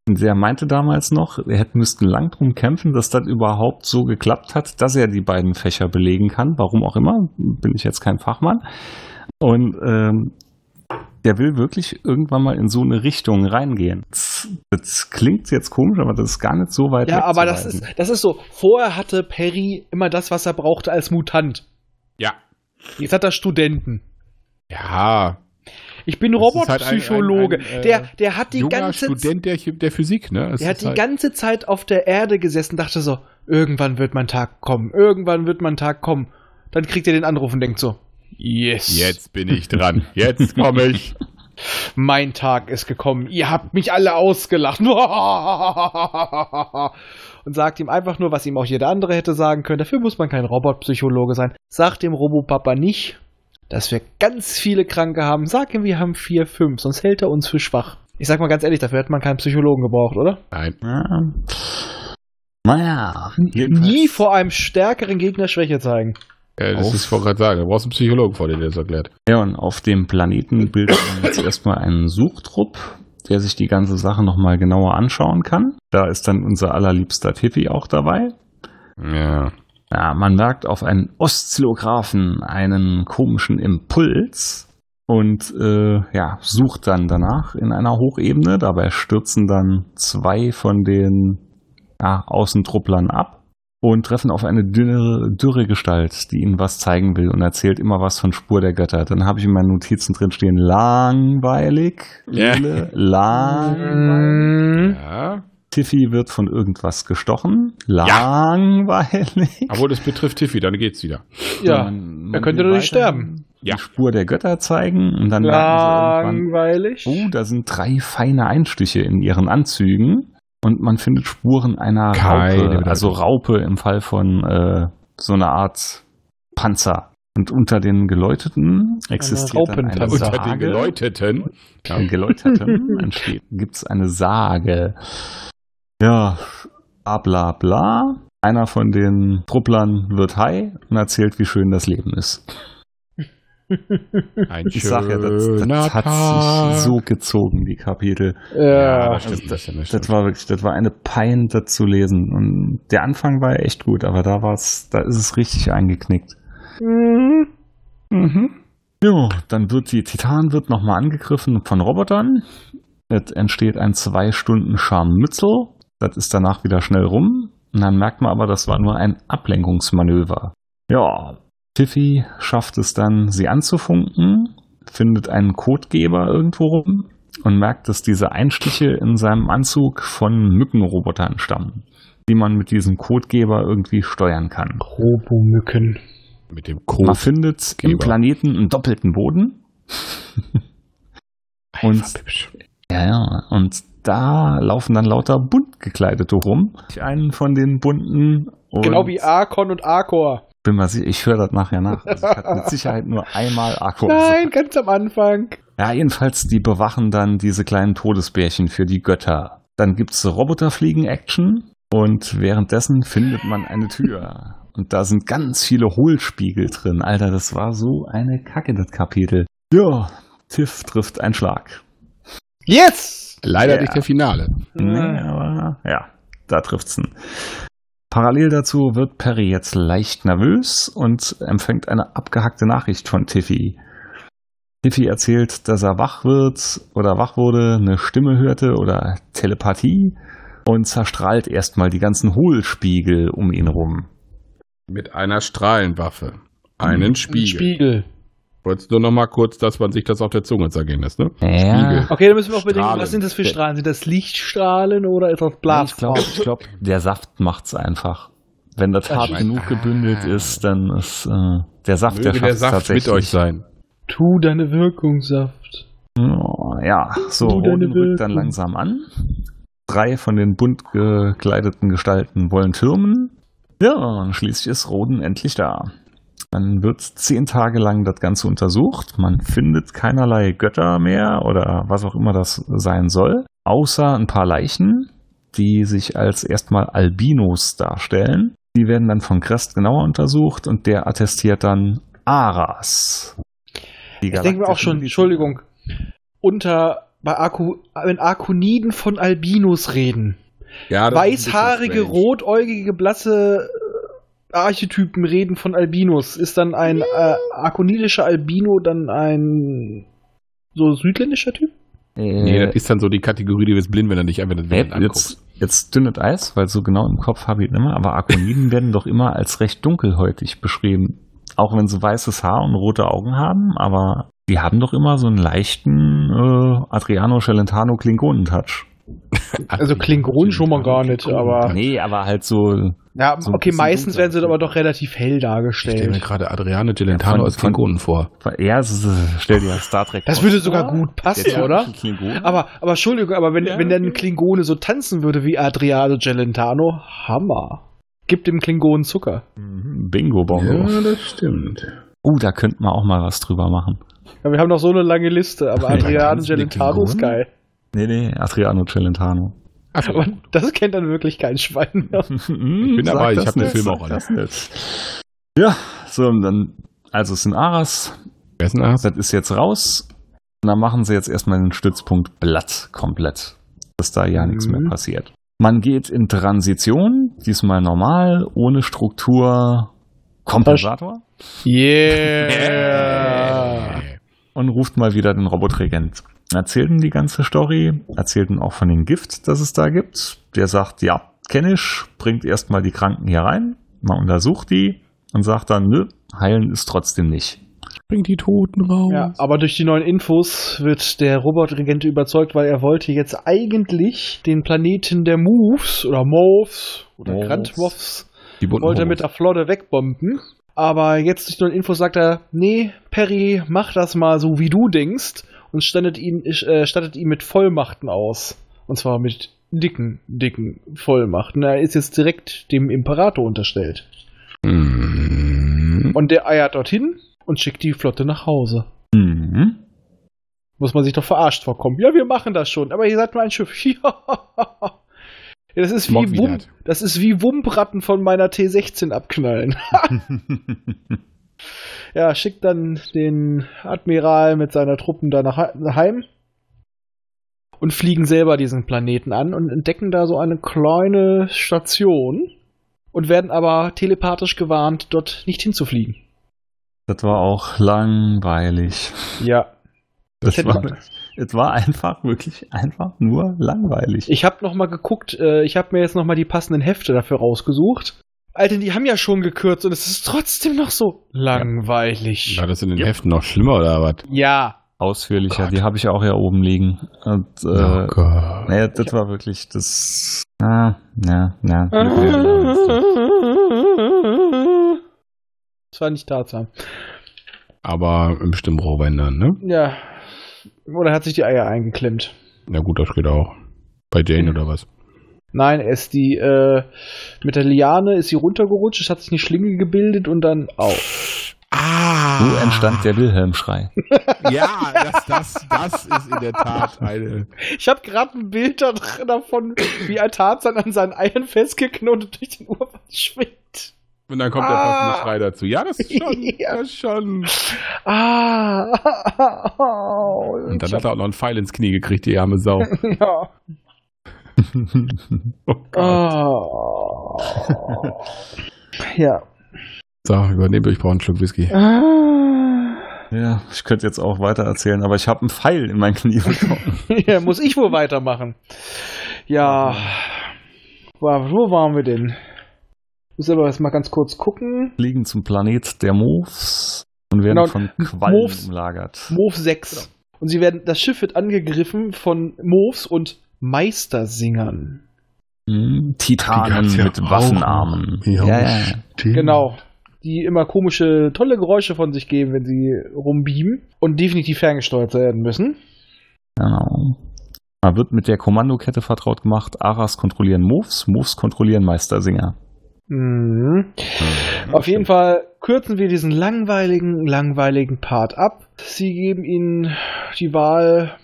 Und der meinte damals noch, er hätte müssten lang drum kämpfen, dass das überhaupt so geklappt hat, dass er die beiden Fächer belegen kann. Warum auch immer, bin ich jetzt kein Fachmann. Und ähm, der will wirklich irgendwann mal in so eine Richtung reingehen. Das, das klingt jetzt komisch, aber das ist gar nicht so weit Ja, aber das ist, das ist so. Vorher hatte Perry immer das, was er brauchte als Mutant. Ja. Jetzt hat er Studenten. Ja. Ich bin ist halt ein- Robotpsychologe. ein- ein, äh, der, der hat die ganze Student der, der Physik, ne? Es der hat die halt- ganze Zeit auf der Erde gesessen, dachte so, irgendwann wird mein Tag kommen, irgendwann wird mein Tag kommen. Dann kriegt er den Anruf und denkt so, yes, Jetzt bin ich dran. Jetzt komme ich. mein Tag ist gekommen. Ihr habt mich alle ausgelacht. Und sagt ihm einfach nur, was ihm auch jeder andere hätte sagen können. Dafür muss man kein Robotpsychologe sein. Sagt dem Robopapa nicht, dass wir ganz viele Kranke haben. Sag ihm, wir haben vier, fünf, sonst hält er uns für schwach. Ich sag mal ganz ehrlich, dafür hätte man keinen Psychologen gebraucht, oder? Nein. Ja. Naja, Nie vor einem stärkeren Gegner Schwäche zeigen. Äh, das Auf- ist, ich wollte gerade sagen, du brauchst einen Psychologen vor dir, der das erklärt. Ja, und auf dem Planeten bildet man jetzt erstmal einen Suchtrupp, der sich die ganze Sache nochmal genauer anschauen kann. Da ist dann unser allerliebster Tiffy auch dabei. Ja. Ja, man merkt auf einen Oszillographen einen komischen Impuls und äh, ja, sucht dann danach in einer Hochebene. Dabei stürzen dann zwei von den ja, Außentrupplern ab und treffen auf eine dünne, dürre Gestalt, die ihnen was zeigen will und erzählt immer was von Spur der Götter. Dann habe ich in meinen Notizen drin stehen, langweilig. Lille, langweilig. Ja. Tiffy wird von irgendwas gestochen, langweilig. Obwohl, das betrifft Tiffy, dann geht's wieder. Ja, man, er könnte doch nicht sterben. Ja. Die Spur der Götter zeigen und dann merken sie irgendwann, Langweilig. oh, da sind drei feine Einstiche in ihren Anzügen und man findet Spuren einer Keine Raupe, also Raupe im Fall von äh, so einer Art Panzer. Und unter den Geläuteten existiert dann eine. Sage. Unter den Geläuteten. Den Geläuteten entsteht, gibt's eine Sage. Ja, bla bla bla. Einer von den Trupplern wird high und erzählt, wie schön das Leben ist. Ein Ich sag ja, das, das hat Tag. sich so gezogen, die Kapitel. Ja, das stimmt. Also das, stimmt, das, Das war wirklich, das war eine Pein, das zu lesen. Und der Anfang war ja echt gut, aber da war's, da ist es richtig eingeknickt. Mhm. Mhm. Jo, dann wird die Titan wird nochmal angegriffen von Robotern. Es entsteht ein zwei Stunden Scharmützel. Das ist danach wieder schnell rum. Und dann merkt man aber, das war nur ein Ablenkungsmanöver. Ja, Tiffy schafft es dann, sie anzufunken, findet einen Codegeber irgendwo rum und merkt, dass diese Einstiche in seinem Anzug von Mückenrobotern stammen. die man mit diesem Codegeber irgendwie steuern kann. Robomücken. Mit dem Man Code. findet im. Planeten einen doppelten Boden. und ja, ja, und da laufen dann lauter bunt gekleidete rum. Einen von den bunten. Genau wie Arkon und Arkor. Bin mal sicher, ich höre das nachher nach. Also ich hatte mit Sicherheit nur einmal Akku. Nein, ganz am Anfang. Ja, jedenfalls, die bewachen dann diese kleinen Todesbärchen für die Götter. Dann gibt's Roboterfliegen-Action und währenddessen findet man eine Tür. Und da sind ganz viele Hohlspiegel drin. Alter, das war so eine Kacke, das Kapitel. Ja, Tiff trifft einen Schlag. Yes! Leider Ja. nicht der Finale. Nee, aber ja, da trifft's ihn. Parallel dazu wird Perry jetzt leicht nervös und empfängt eine abgehackte Nachricht von Tiffy. Tiffy erzählt, dass er wach wird oder wach wurde, eine Stimme hörte oder Telepathie und zerstrahlt erstmal die ganzen Hohlspiegel um ihn rum. Mit einer Strahlenwaffe. Einen Spiegel. Spiegel. Wolltest nur noch mal kurz, dass man sich das auf der Zunge zergehen lässt, ne? Ja. Okay, dann müssen wir auch bedenken, was sind das für Strahlen? Sind das Lichtstrahlen oder ist das Ich Blas? glaube, ich glaub, der Saft macht's einfach. Wenn das hart genug gebündelt ist, dann ist äh, der Saft, Möge der, der schafft's Saft tatsächlich. mit euch sein. Tu deine Wirkungssaft. Oh, ja, so, Roden rückt dann Wirkung. langsam an. Drei von den bunt gekleideten Gestalten wollen türmen. Ja, und schließlich ist Roden endlich da. Dann wird zehn Tage lang das Ganze untersucht. Man findet keinerlei Götter mehr oder was auch immer das sein soll, außer ein paar Leichen, die sich als erstmal Albinos darstellen. Die werden dann von Crest genauer untersucht und der attestiert dann Aras. Die Ich denke mir auch schon, Entschuldigung, unter, bei Arku, wenn Arkoniden von Albinos reden. Ja, Weißhaarige, rotäugige, blasse Archetypen reden von Albinos. Ist dann ein äh, arkonidischer Albino dann ein so südländischer Typ? Nee, Äh, das ist dann so die Kategorie, die wird blind, wenn er nicht einfach das Nee, Bild anguckt. jetzt, jetzt dünnet Eis, weil so genau im Kopf habe ich ihn immer, aber Arkoniden werden doch immer als recht dunkelhäutig beschrieben. Auch wenn sie weißes Haar und rote Augen haben, aber die haben doch immer so einen leichten äh, Adriano Celentano Klingonen-Touch. Also Klingonen schon mal gar nicht, aber. Nee, aber halt so. Ja, so okay, meistens werden sie aber doch relativ hell Ich stelle mir dargestellt. gerade Adriane Gelentano Ja, von- als Klingonen vor. Ja, ist- stell dir Star Trek Das würde sogar gut passen, Der oder? Klingon. Aber, aber Entschuldigung, aber wenn, Ja, wenn der okay. ein Klingone so tanzen würde wie Adriano Gelentano, Hammer. Gibt dem Klingonen Zucker. Mhm, Bingo Bongo. das stimmt. Uh, da könnten wir auch mal was drüber machen. Ja, wir haben noch so eine lange Liste, aber Ja, die Gelentano ist Klingonen? geil. Nee, nee, Adriano Celentano. Achso, Aber das kennt dann wirklich kein Schwein mehr. ich bin dabei, ich hab den Film auch alle. Ja, so, und dann, also es sind Aras, wer ist denn das? das ist jetzt raus. Und dann machen sie jetzt erstmal den Stützpunkt Blatt komplett, dass da ja nichts Mhm. mehr passiert. Man geht in Transition, diesmal normal, ohne Struktur, Kompensator Yeah. und ruft mal wieder den Robotregent. Erzählt ihm die ganze Story, erzählt ihm auch von dem Gift, das es da gibt. Der sagt, ja, kenn ich, bringt erstmal die Kranken hier rein, man untersucht die und sagt dann, nö, heilen ist trotzdem nicht. Bring die Toten raus. Ja, aber durch die neuen Infos wird der Robotregent überzeugt, weil er wollte jetzt eigentlich den Planeten der Moves oder Moves oder Moves. Grandmoths die wollte er mit der Flotte wegbomben. Aber jetzt durch die neuen Infos sagt er, nee, Perry, mach das mal so, wie du denkst und stattet ihn, äh, stattet ihn mit Vollmachten aus. Und zwar mit dicken, dicken Vollmachten. Er ist jetzt direkt dem Imperator unterstellt. Mhm. Und der eiert dorthin und schickt die Flotte nach Hause. Mhm. Muss man sich doch verarscht vorkommen. Ja, wir machen das schon, aber ihr seid nur ein Schiff. Ja. das ist wie Wum das ist wie Wumpratten von meiner T16 abknallen. ja, schickt dann den Admiral mit seiner Truppen da nach heim und fliegen selber diesen Planeten an und entdecken da so eine kleine Station und werden aber telepathisch gewarnt, dort nicht hinzufliegen. Das war auch langweilig. Ja, Das hätte war, es war einfach, wirklich einfach nur langweilig. Ich habe noch mal geguckt, äh, ich habe mir jetzt noch mal die passenden Hefte dafür rausgesucht. Alter, die haben ja schon gekürzt und es ist trotzdem noch so langweilig. War das in den Ja. Heften noch schlimmer oder was? Ja, ausführlicher. Oh Gott. die habe ich auch hier oben liegen. Und, äh, oh Gott. naja, das war wirklich das. Ah, ja, ja. Das war nicht Tarzan. Aber im Stimmbruchbändern, ne? Ja. Oder hat sich die Eier eingeklemmt? Na gut, das geht auch. Bei Jane oder was? Nein, er ist die, äh, mit der Liane ist sie runtergerutscht, es hat sich eine Schlinge gebildet und dann auf. Ah! So entstand der Wilhelmschrei. Ja, das, das, das ist in der Tat eine. Ich habe gerade ein Bild davon, wie ein Tarzan an seinen Eiern festgeknotet durch den Urwald schwingt. Und dann kommt der Ah. passende Schrei dazu. Ja, das ist schon. Ja. Das ist schon. Ah! Und dann hat er auch noch einen Pfeil ins Knie gekriegt, die arme Sau. Ja. Oh. Oh. ja. So, übernehme ich brauche einen Schluck Whisky. Ah. Ja, ich könnte jetzt auch weiter erzählen, aber ich habe einen Pfeil in mein Knie bekommen. ja, muss ich wohl weitermachen. Ja. Wo waren wir denn? Muss aber erst mal ganz kurz gucken. Fliegen zum Planet der Moves und werden Genau, von Quallen Moves. umlagert. Move 6. Und sie werden, das Schiff wird angegriffen von Moves und Meistersingern. Hm, Titanen ja mit auch Waffenarmen. Ja, Ja, ja. Genau. Die immer komische, tolle Geräusche von sich geben, wenn sie rumbeamen und definitiv ferngesteuert werden müssen. Genau. Man wird mit der Kommandokette vertraut gemacht. Aras kontrollieren Moves, Moves kontrollieren Meistersinger. Mhm. Auf jeden Fall kürzen wir diesen langweiligen, langweiligen Part ab. Sie geben ihnen die Wahl,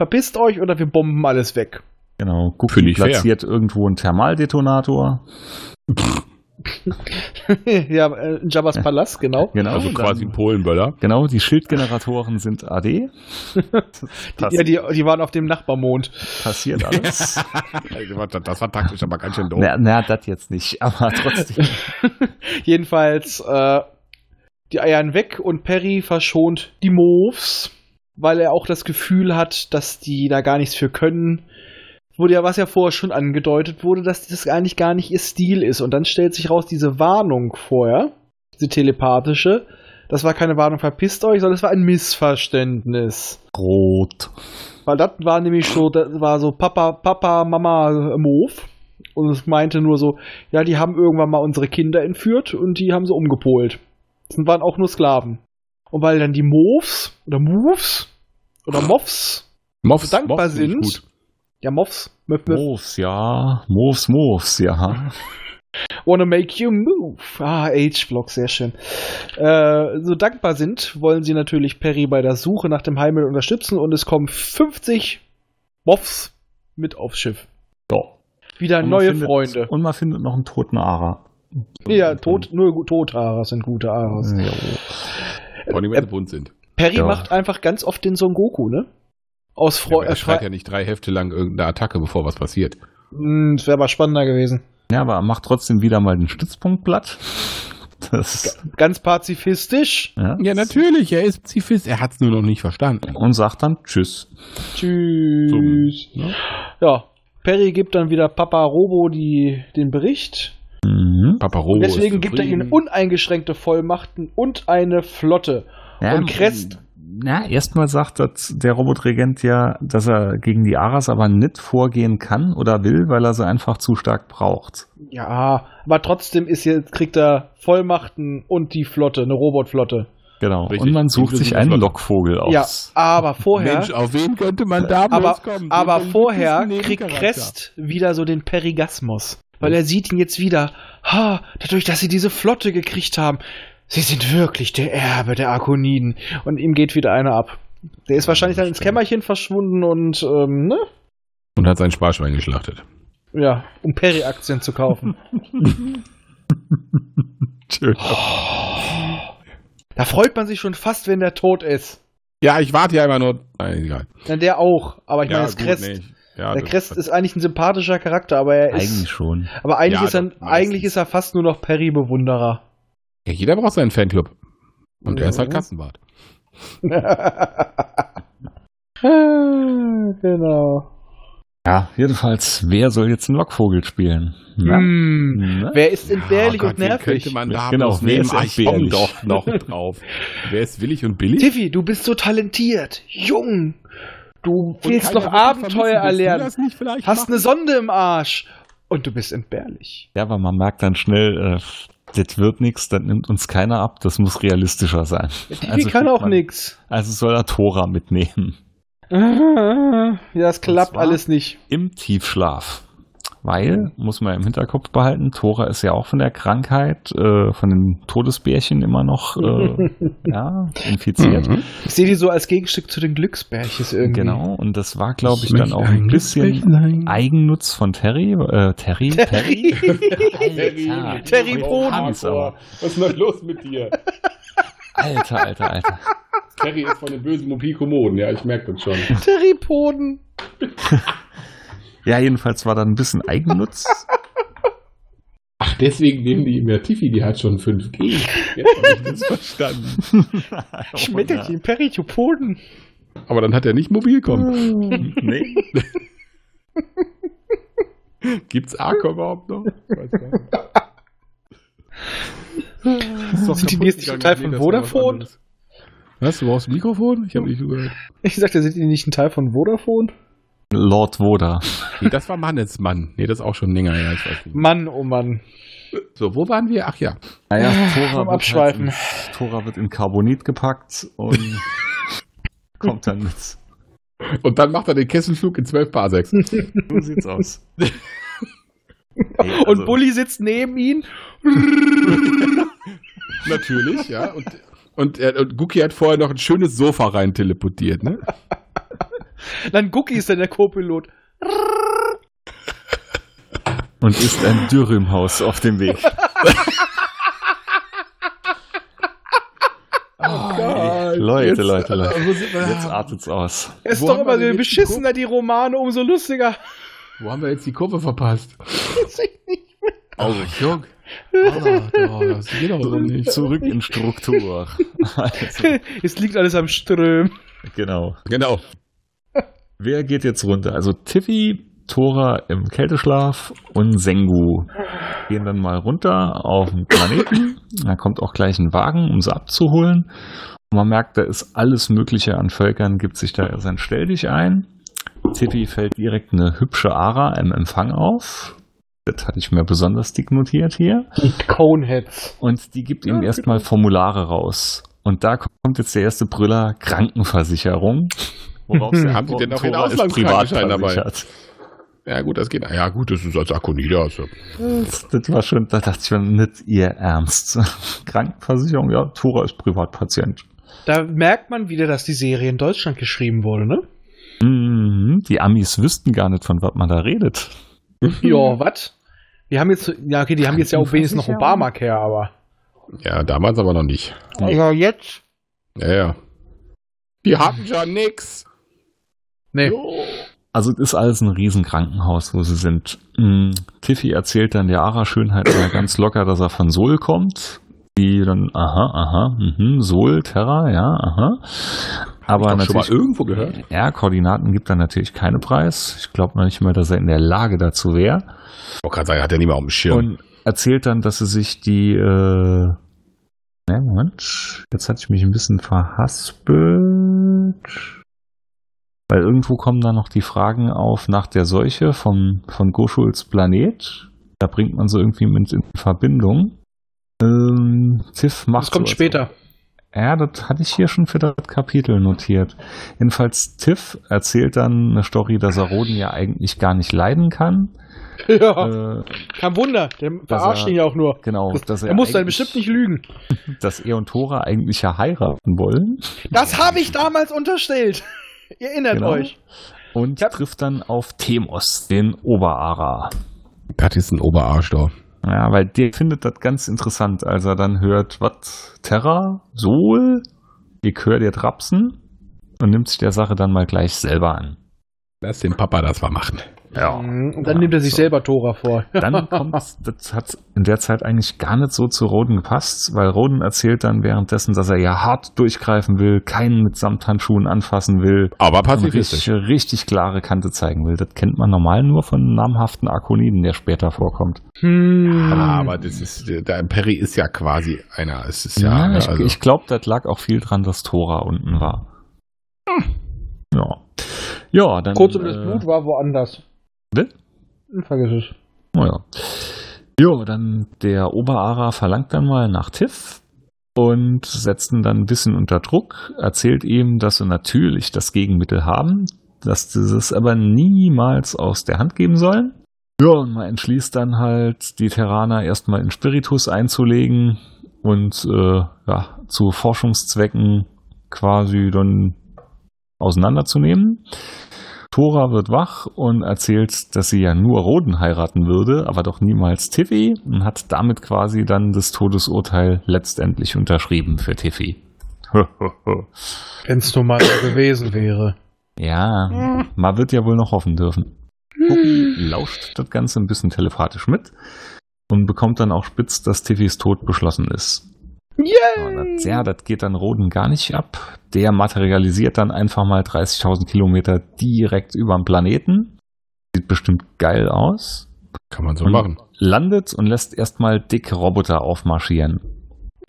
verpisst euch oder wir bomben alles weg. Genau. Gucki Finde ich fair. platziert irgendwo einen Thermaldetonator. ja, äh, in Jabba's Palast, genau. Genau. Also quasi ein Polenböller. Genau, die Schildgeneratoren sind AD. Das Ja, die, die waren auf dem Nachbarmond. passiert alles. Also, das war taktisch aber ganz schön doof. na, na, das jetzt nicht, aber trotzdem. Jedenfalls, äh, die Eiern weg und Perry verschont die Moves, weil er auch das Gefühl hat, dass die da gar nichts für können. Wurde ja, was ja vorher schon angedeutet wurde, dass das eigentlich gar nicht ihr Stil ist. Und dann stellt sich raus, diese Warnung vorher, diese telepathische, das war keine Warnung, verpisst euch, sondern es war ein Missverständnis. Rot. Weil das war nämlich so, das war so Papa, Papa, Mama Move. Und es meinte nur so, ja, die haben irgendwann mal unsere Kinder entführt und die haben sie umgepolt. Das waren auch nur Sklaven. Und weil dann die Moves oder Moves oder Moffs, Moffs, dankbar Moffs sind. ja Moffs, Möff, Moves, ja. Moves, Moves, ja. wanna make you move. Ah, H-Block, sehr schön. Äh, so dankbar sind, wollen sie natürlich Perry bei der Suche nach dem Heimel unterstützen und es kommen 50 Moffs mit aufs Schiff. Ja. Wieder neue findet, Freunde. Und man findet noch einen toten Ara. Ja, tot, nur Aras sind gute Aras. Jo. Vor allem, wenn sie bunt sind. Perry Ja. macht einfach ganz oft den Son Goku, ne? Aus Ja, Freude. aber er schreit ja nicht drei Hefte lang irgendeine Attacke, bevor was passiert. das wäre aber spannender gewesen. Ja, aber er macht trotzdem wieder mal den Stützpunktblatt. Das, Ganz pazifistisch. ja. Ja, natürlich, er ist Pazifist, er hat es nur noch nicht verstanden. Und sagt dann Tschüss. Tschüss. Ne? Ja, Perry gibt dann wieder Papa Robo die, den Bericht. Mhm. Papa Robo Und deswegen ist gibt er ihnen uneingeschränkte Vollmachten und eine Flotte. Ja, und Crest. Na, erstmal sagt das der Robotregent ja, dass er gegen die Aras aber nicht vorgehen kann oder will, weil er sie einfach zu stark braucht. Ja, aber trotzdem ist jetzt, kriegt er Vollmachten und die Flotte, eine Robotflotte. Genau. Richtig. Und man sucht sich einen. Lockvogel Ja, aus. aber vorher. Mensch, auf wen könnte man da aber, bloß kommen? aber vorher kriegt. Crest wieder so den Perigasmus. Weil er sieht ihn jetzt wieder. Ha, dadurch, dass sie diese Flotte gekriegt haben. Sie sind wirklich der Erbe der Arkoniden. Und ihm geht wieder einer ab. Der ist wahrscheinlich dann ins. Kämmerchen verschwunden und, ähm, ne? Und hat sein Sparschwein geschlachtet. Ja, um Peri-Aktien zu kaufen. Schön. da freut man sich schon fast, wenn der tot ist. Ja, ich warte ja immer nur. Nein, egal. Na, der auch. Aber ich ja, meine, das gut, Crest. nee. Ja, der Crest ist eigentlich ein sympathischer Charakter, aber er ist. Eigentlich schon. Aber eigentlich, Ja, ist er, eigentlich ist er fast nur noch Perry-Bewunderer. Ja, jeder braucht seinen Fanclub. Und der ist halt Ja. Kassenbart. genau. Ja, jedenfalls, wer soll jetzt einen Lockvogel spielen? Hm, wer ist entbehrlich Oh und wen nervig? könnte man da Genau, bloß wer nehmen? ist ich komm entbehrlich? doch noch drauf. Wer ist willig und billig? Tiffy, du bist so talentiert, jung. Du willst noch Abenteuer erlernen. das nicht vielleicht Hast eine machen? Sonde im Arsch. Und du bist entbehrlich. Ja, aber man merkt dann schnell, äh, das wird nichts, das nimmt uns keiner ab, das muss realistischer sein. Tiffy kann schickt auch nix. Also soll er Tora mitnehmen. Ja, das klappt alles nicht. Im Tiefschlaf. Weil, muss man im Hinterkopf behalten, Tora ist ja auch von der Krankheit, äh, von den Todesbärchen immer noch äh, ja, infiziert. Mhm. Ich sehe die so als Gegenstück zu den Glücksbärches irgendwie. Genau, und das war, glaube ich, Ich dann auch ein bisschen Glücksbärchen. Eigennutz von Terry. Äh, Terry? Terry? Terry. Terry Boden. Was ist denn los mit dir? Alter, alter, alter. Terry ist von den bösen Mobilkommoden, ja, ich merke das schon. Terry Poden. Ja, jedenfalls war da ein bisschen Eigennutz. Ach, deswegen nehmen die immer Tiffy, die hat schon 5G. Jetzt habe ich das verstanden. Schmetterchen, Peritopoden. Aber dann hat er nicht Mobilcom. nee. Gibt's Arco überhaupt noch? Ich weiß gar nicht. Sind die jetzt nicht. Teil von Vodafone? Was, du brauchst ein Mikrofon? Ich habe nicht gehört. Ich sagte, sind die nicht ein Teil von Vodafone? Lord Woda. Nee, das war Mannesmann. Nee, das ist auch schon länger her. Mann, oh Mann. So, wo waren wir? Ach ja. Naja, vom Tora wird, Abschweifen. Halt in, Tora wird in Carbonit gepackt und kommt dann mit. Und dann macht er den Kesselflug in 12 Parsecs. So sieht's aus. Ey, Und also- Bully sitzt neben ihn. Natürlich, ja. Und, und, äh, und Guki hat vorher noch ein schönes Sofa rein teleportiert, ne? Dann Gucki ist dann der Co-Pilot. Und ist ein Dürrümhaus auf dem Weg. Gott. Leute, Jetzt, Leute, Leute. äh, wir? Jetzt artet's aus. Es ist Wo doch immer so jetzt die beschissener, die Romane, umso lustiger. Wo haben wir jetzt die Kurve verpasst? Oh, Jung. Oh, das geht doch so nicht. zurück in Struktur. Also, es liegt alles am Ström. genau. Genau. Wer geht jetzt runter? Also Tiffy, Tora im Kälteschlaf und Sengu gehen dann mal runter auf den Planeten. Da kommt auch gleich ein Wagen, um sie abzuholen. Und man merkt, da ist alles Mögliche an Völkern, gibt sich da sein Stell dich ein. Tiffy fällt direkt eine hübsche Ara im Empfang auf. Das hatte ich mir besonders dick notiert hier. Coneheads. Und die gibt ihm erstmal Formulare raus. Und da kommt jetzt der erste Brüller Krankenversicherung. Worauf sie Haben die denn auch ist Auslandskrankenschein dabei? privatversichert. Ja, gut, das geht. Ja, gut, das ist als Akonida. Also. Das, das war schon, da dachte ich mir, nicht ihr Ernst. Krankenversicherung, ja, Tora ist Privatpatient. Da merkt man wieder, dass die Serie in Deutschland geschrieben wurde, ne? Mhm, die Amis wüssten gar nicht, von was man da redet. Ja, was? Die haben jetzt, ja, okay, die haben jetzt ja auch wenigstens noch Obamacare, aber. Ja, damals aber noch nicht. Also jetzt? Ja, ja. Die hatten schon nix. Nee. Also es ist alles ein Riesenkrankenhaus, wo sie sind. Mhm. Tiffy erzählt dann der Ara Schönheit mal ganz locker, dass er von Sol kommt. Die dann, aha, aha, mhm, Sol, Terra, ja, aha. Aber ich doch schon mal natürlich, irgendwo gehört. ja, Koordinaten gibt er natürlich keine Preis. Ich glaube noch nicht mal, dass er in der Lage dazu wäre. Ich wollte gerade sagen, hat er nicht mehr auf dem Schirm. Und erzählt dann, dass sie sich die, äh, ne, Moment, jetzt hatte ich mich ein bisschen verhaspelt. Weil irgendwo kommen dann noch die Fragen auf nach der Seuche vom, von Goschuls Planet. Da bringt man sie irgendwie mit in Verbindung. Ähm, Tiff macht Das kommt sowas. später. Ja, das hatte ich hier schon für das Kapitel notiert. Jedenfalls Tiff erzählt dann eine Story, dass er Roden ja eigentlich gar nicht leiden kann. Ja, Äh, kein Wunder. Der verarscht er- ihn ja auch nur. genau, Das, dass er er muss dann bestimmt nicht lügen. dass er und Tora eigentlich ja heiraten wollen. Das habe ich damals unterstellt. Ihr erinnert Genau. euch. Und Ich hab- trifft dann auf Temos, den Oberara. Das ist ein Oberarsch da. Ja, weil der findet das ganz interessant, als er dann hört, was, Terra, Sol, ihr hört ihr Trapsen und nimmt sich der Sache dann mal gleich selber an. Lass den Papa das mal machen. Ja. Mhm, Und dann Ja, nimmt er sich so. selber Tora vor. Dann kommt, das hat in der Zeit eigentlich gar nicht so zu Roden gepasst, weil Roden erzählt dann währenddessen, dass er ja hart durchgreifen will, keinen mit Samthandschuhen anfassen will, Aber pazifistisch. richtig, richtig klare Kante zeigen will. Das kennt man normal nur von einem namhaften Arkoniden, der später vorkommt. Hm. Ah, aber das ist, der Perry ist ja quasi einer. Es ist ja, Ja, ich, also, ich glaube, das lag auch viel dran, dass Tora unten war. Ja. Ja, dann. Kurz um das äh, Blut war woanders. Will? Vergiss es. Oh ja. Jo, dann der Oberara verlangt dann mal nach Tiff und setzt ihn dann ein bisschen unter Druck, erzählt ihm, dass sie natürlich das Gegenmittel haben, dass sie es aber niemals aus der Hand geben sollen. Ja, und man entschließt dann halt, die Terraner erstmal in Spiritus einzulegen und äh, ja, zu Forschungszwecken quasi dann auseinanderzunehmen. Tora wird wach und erzählt, dass sie ja nur Roden heiraten würde, aber doch niemals Tiffy und hat damit quasi dann das Todesurteil letztendlich unterschrieben für Tiffy. Wenn es nur mal gewesen wäre. ja, man wird ja wohl noch hoffen dürfen. Cookie lauscht das Ganze ein bisschen telepathisch mit und bekommt dann auch spitz, dass Tiffys Tod beschlossen ist. Ja, das, ja, das geht dann Roden gar nicht ab. Der materialisiert dann einfach mal 30.000 Kilometer direkt über dem Planeten. Sieht bestimmt geil aus. kann man so und machen. Landet und lässt erstmal dicke Roboter aufmarschieren.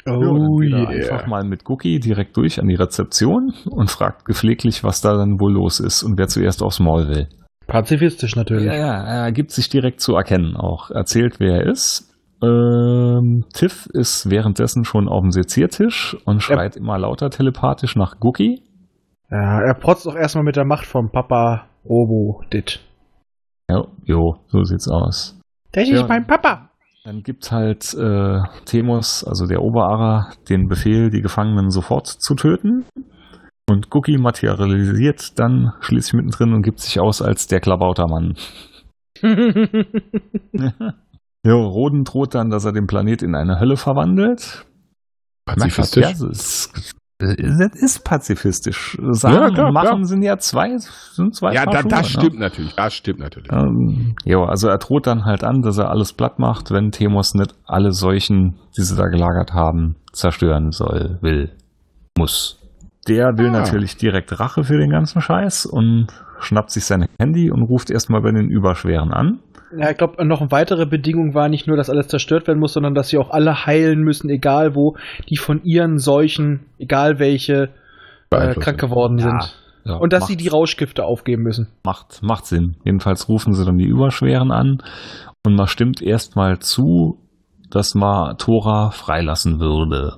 Oh Ja, er yeah. Einfach mal mit Cookie direkt durch an die Rezeption und fragt gepfleglich, was da dann wohl los ist und wer zuerst aufs Maul will. Pazifistisch natürlich. Ja, ja, er gibt sich direkt zu erkennen auch. Erzählt, wer er ist. Ähm, Tiff ist währenddessen schon auf dem Seziertisch und schreit immer lauter telepathisch nach Cookie. Ja, er protzt auch erstmal mit der Macht vom Papa Robo Dit. Ja, jo, so sieht's aus. Das Ja. ist mein Papa. Dann gibt halt äh, Temos, also der Oberara, den Befehl, die Gefangenen sofort zu töten. Und Cookie materialisiert dann schließlich mittendrin und gibt sich aus als der Klabautermann. jo, Roden droht dann, dass er den Planet in eine Hölle verwandelt. Pazifistisch. Ja, das ist, das ist pazifistisch. Sagen Ja, klar, und machen klar. sind ja zwei, sind zwei Ja, da, das ne? stimmt natürlich. Das stimmt natürlich. Ähm, jo, also er droht dann halt an, dass er alles platt macht, wenn Temos nicht alle Seuchen, die sie da gelagert haben, zerstören soll, will, muss. Der will Ah. natürlich direkt Rache für den ganzen Scheiß und schnappt sich sein Handy und ruft erstmal bei den Überschweren an. Ja, ich glaube, noch eine weitere Bedingung war nicht nur, dass alles zerstört werden muss, sondern dass sie auch alle heilen müssen, egal wo, die von ihren Seuchen, egal welche, äh, krank geworden Ja, sind. Ja, Und dass macht, sie die Rauschgifte aufgeben müssen. macht, macht Sinn. Jedenfalls rufen sie dann die Überschweren an und man stimmt erstmal zu, dass man Tora freilassen würde.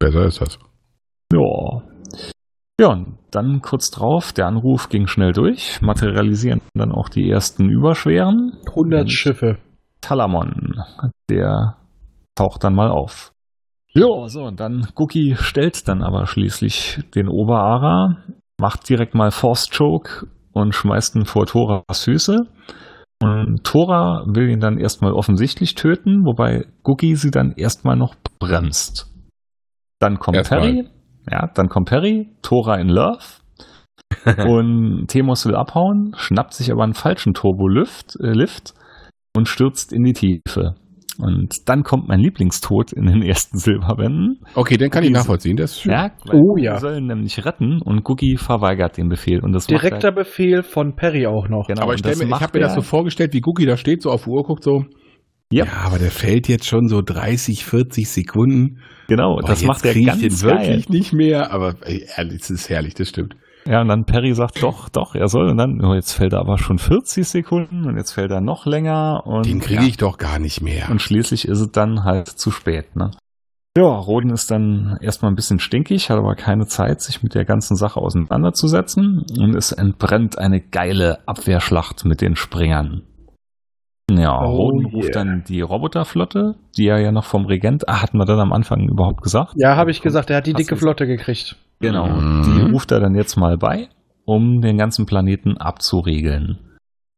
Besser ist das. Ja. Ja, und dann kurz drauf, der Anruf ging schnell durch, materialisieren dann auch die ersten Überschweren. 100 Und Schiffe. Talamon, der taucht dann mal auf. Ja, so, und dann Cookie stellt dann aber schließlich den Oberara, macht direkt mal Force Choke und schmeißt ihn vor Toras Füße. Und Tora will ihn dann erstmal offensichtlich töten, wobei Cookie sie dann erstmal noch bremst. Dann kommt Erstmal. Perry, ja, dann kommt Perry, Tora in Love. und Temos will abhauen, schnappt sich aber einen falschen Turbolift äh, Lift und stürzt in die Tiefe. Und dann kommt mein Lieblingstod in den ersten Silberbänden. Okay, den kann ich nachvollziehen. Das ist schön. Ja, Oh die ja. sollen nämlich retten und Cookie verweigert den Befehl. Und das Direkter macht Befehl von Perry auch noch. genau, aber ich, mir, ich habe mir das so vorgestellt, wie Cookie da steht, so auf die Uhr guckt, so. Ja. Ja, aber der fällt jetzt schon so 30, 40 Sekunden. Genau, Boah, das macht er krieg ganz ich den geil. wirklich nicht mehr. Aber ehrlich, das ist herrlich, das stimmt. Ja, und dann Perry sagt, doch, doch, er soll. Und dann, oh, jetzt fällt er aber schon 40 Sekunden und jetzt fällt er noch länger. Und, Den kriege ja. ich doch gar nicht mehr. Und schließlich ist es dann halt zu spät, ne? Ja, Roden ist dann erstmal ein bisschen stinkig, hat aber keine Zeit, sich mit der ganzen Sache auseinanderzusetzen. Und es entbrennt eine geile Abwehrschlacht mit den Springern. Ja, Oh Roden yeah. ruft dann die Roboterflotte, die er ja noch vom Regent, ah, hatten wir dann am Anfang überhaupt gesagt? Ja, habe ich gesagt, er hat die Hast dicke? Flotte gekriegt. Genau, Mhm. die ruft er dann jetzt mal bei, um den ganzen Planeten abzuriegeln.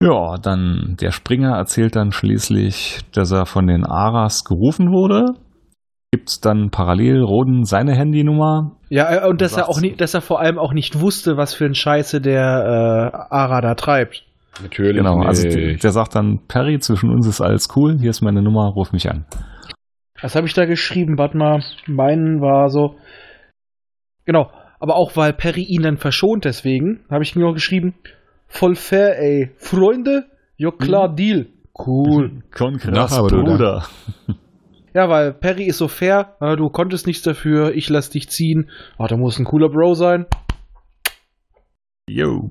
Ja, dann der Springer erzählt dann schließlich, dass er von den Aras gerufen wurde. Gibt's dann parallel Roden seine Handynummer. Ja, äh, und dass er auch nie, dass er vor allem auch nicht wusste, was für ein Scheiße der äh, Ara da treibt. Natürlich. Genau, also nicht. der, der sagt dann, Perry, zwischen uns ist alles cool, hier ist meine Nummer, ruf mich an. Was habe ich da geschrieben? Warte mal, meinen war so. Genau, aber auch weil Perry ihn dann verschont, deswegen habe ich mir noch geschrieben, voll fair, ey. Freunde, ja klar, Deal. Cool. Konkret, du da- Bruder. Ja, weil Perry ist so fair, äh, du konntest nichts dafür, ich lass dich ziehen. Ah, da muss ein cooler Bro sein. Yo.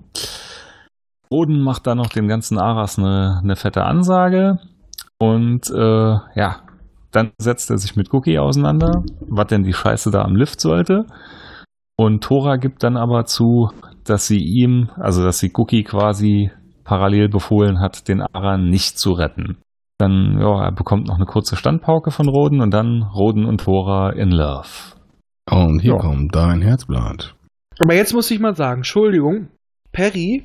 Roden macht da noch dem ganzen Aras eine, eine fette Ansage und äh, ja, dann setzt er sich mit Cookie auseinander, was denn die Scheiße da am Lift sollte. Und Tora gibt dann aber zu, dass sie ihm, also dass sie Cookie quasi parallel befohlen hat, den Ara nicht zu retten. Dann, ja, er bekommt noch eine kurze Standpauke von Roden und dann Roden und Tora in Love. Und hier Ja. kommt dein Herzblatt. Aber jetzt muss ich mal sagen, Entschuldigung, Perry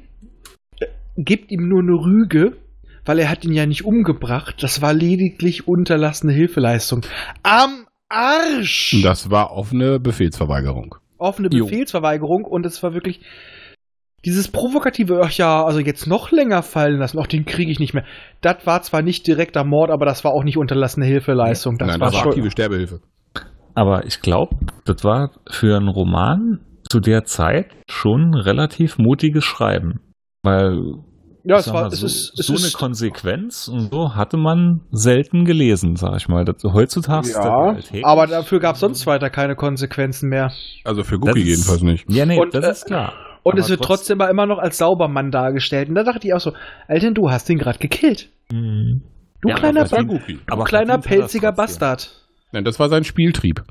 gibt ihm nur eine Rüge, weil er hat ihn ja nicht umgebracht. Das war lediglich unterlassene Hilfeleistung. Am Arsch! Das war offene Befehlsverweigerung. offene Jo. Befehlsverweigerung und es war wirklich dieses provokative, ach ja, also jetzt noch länger fallen lassen, auch den kriege ich nicht mehr. Das war zwar nicht direkter Mord, aber das war auch nicht unterlassene Hilfeleistung. Das Nein, war das war aktive Sterbehilfe. Aber ich glaube, das war für einen Roman zu der Zeit schon relativ mutiges Schreiben. Weil ja, es war, mal, es so, ist, es so eine ist, Konsequenz und so hatte man selten gelesen, sag ich mal. Das, heutzutage ist das ja, alltäglich. aber dafür gab es sonst weiter keine Konsequenzen mehr. Also für Das ist- jedenfalls nicht. Ja, nee, Und, das äh, ist klar. Und Aber es wird trotzdem aber immer noch als Saubermann dargestellt. Und da dachte ich auch so, Alter, du hast ihn gerade gekillt. Mhm. Du Ja, kleiner, aber Das Cookie. du aber kleiner pelziger trotzdem. Bastard. Nein, das war sein Spieltrieb.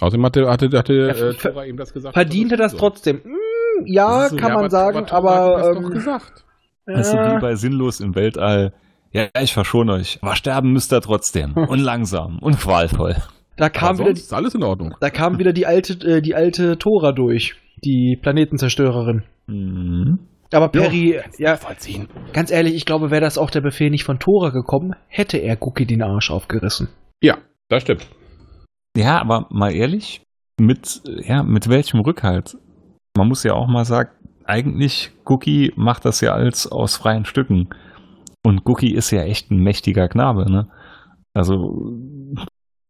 Außerdem hatte, hatte, hatte Ja, äh, Tora ihm das gesagt. Verdient er das so. trotzdem? Hm, ja, Das ist so- kann Ja, man aber- sagen, aber, das doch ähm, gesagt. Das ist so äh, wie bei Sinnlos im Weltall. Ja, ich verschone euch. Aber sterben müsst ihr trotzdem. Und langsam. Und qualvoll. da kam Aber wieder sonst ist alles in Ordnung. Da kam wieder die alte, äh, die alte Tora durch, die Planetenzerstörerin. Mhm. Aber Perry, ja, Vollziehen. ganz ehrlich, ich glaube, wäre das auch der Befehl nicht von Tora gekommen, hätte er Cookie den Arsch aufgerissen. Ja, das stimmt. Ja, aber mal ehrlich, mit, ja, mit welchem Rückhalt? Man muss ja auch mal sagen, eigentlich, Cookie macht das ja alles aus freien Stücken. Und Cookie ist ja echt ein mächtiger Knabe, ne? Also,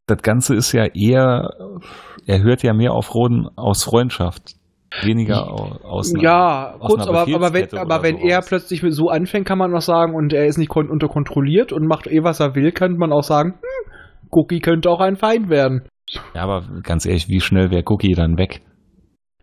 das Ganze ist ja eher, er hört ja mehr auf Roden aus Freundschaft. Weniger au- aus einer- ja, aus kurz, aber, aber wenn, aber wenn er plötzlich mit so anfängt, kann man noch sagen, und er ist nicht kon unter kontrolliert und macht eh, was er will, könnte man auch sagen, hm, Cookie könnte auch ein Feind werden. Ja, aber ganz ehrlich, wie schnell wäre Cookie dann weg?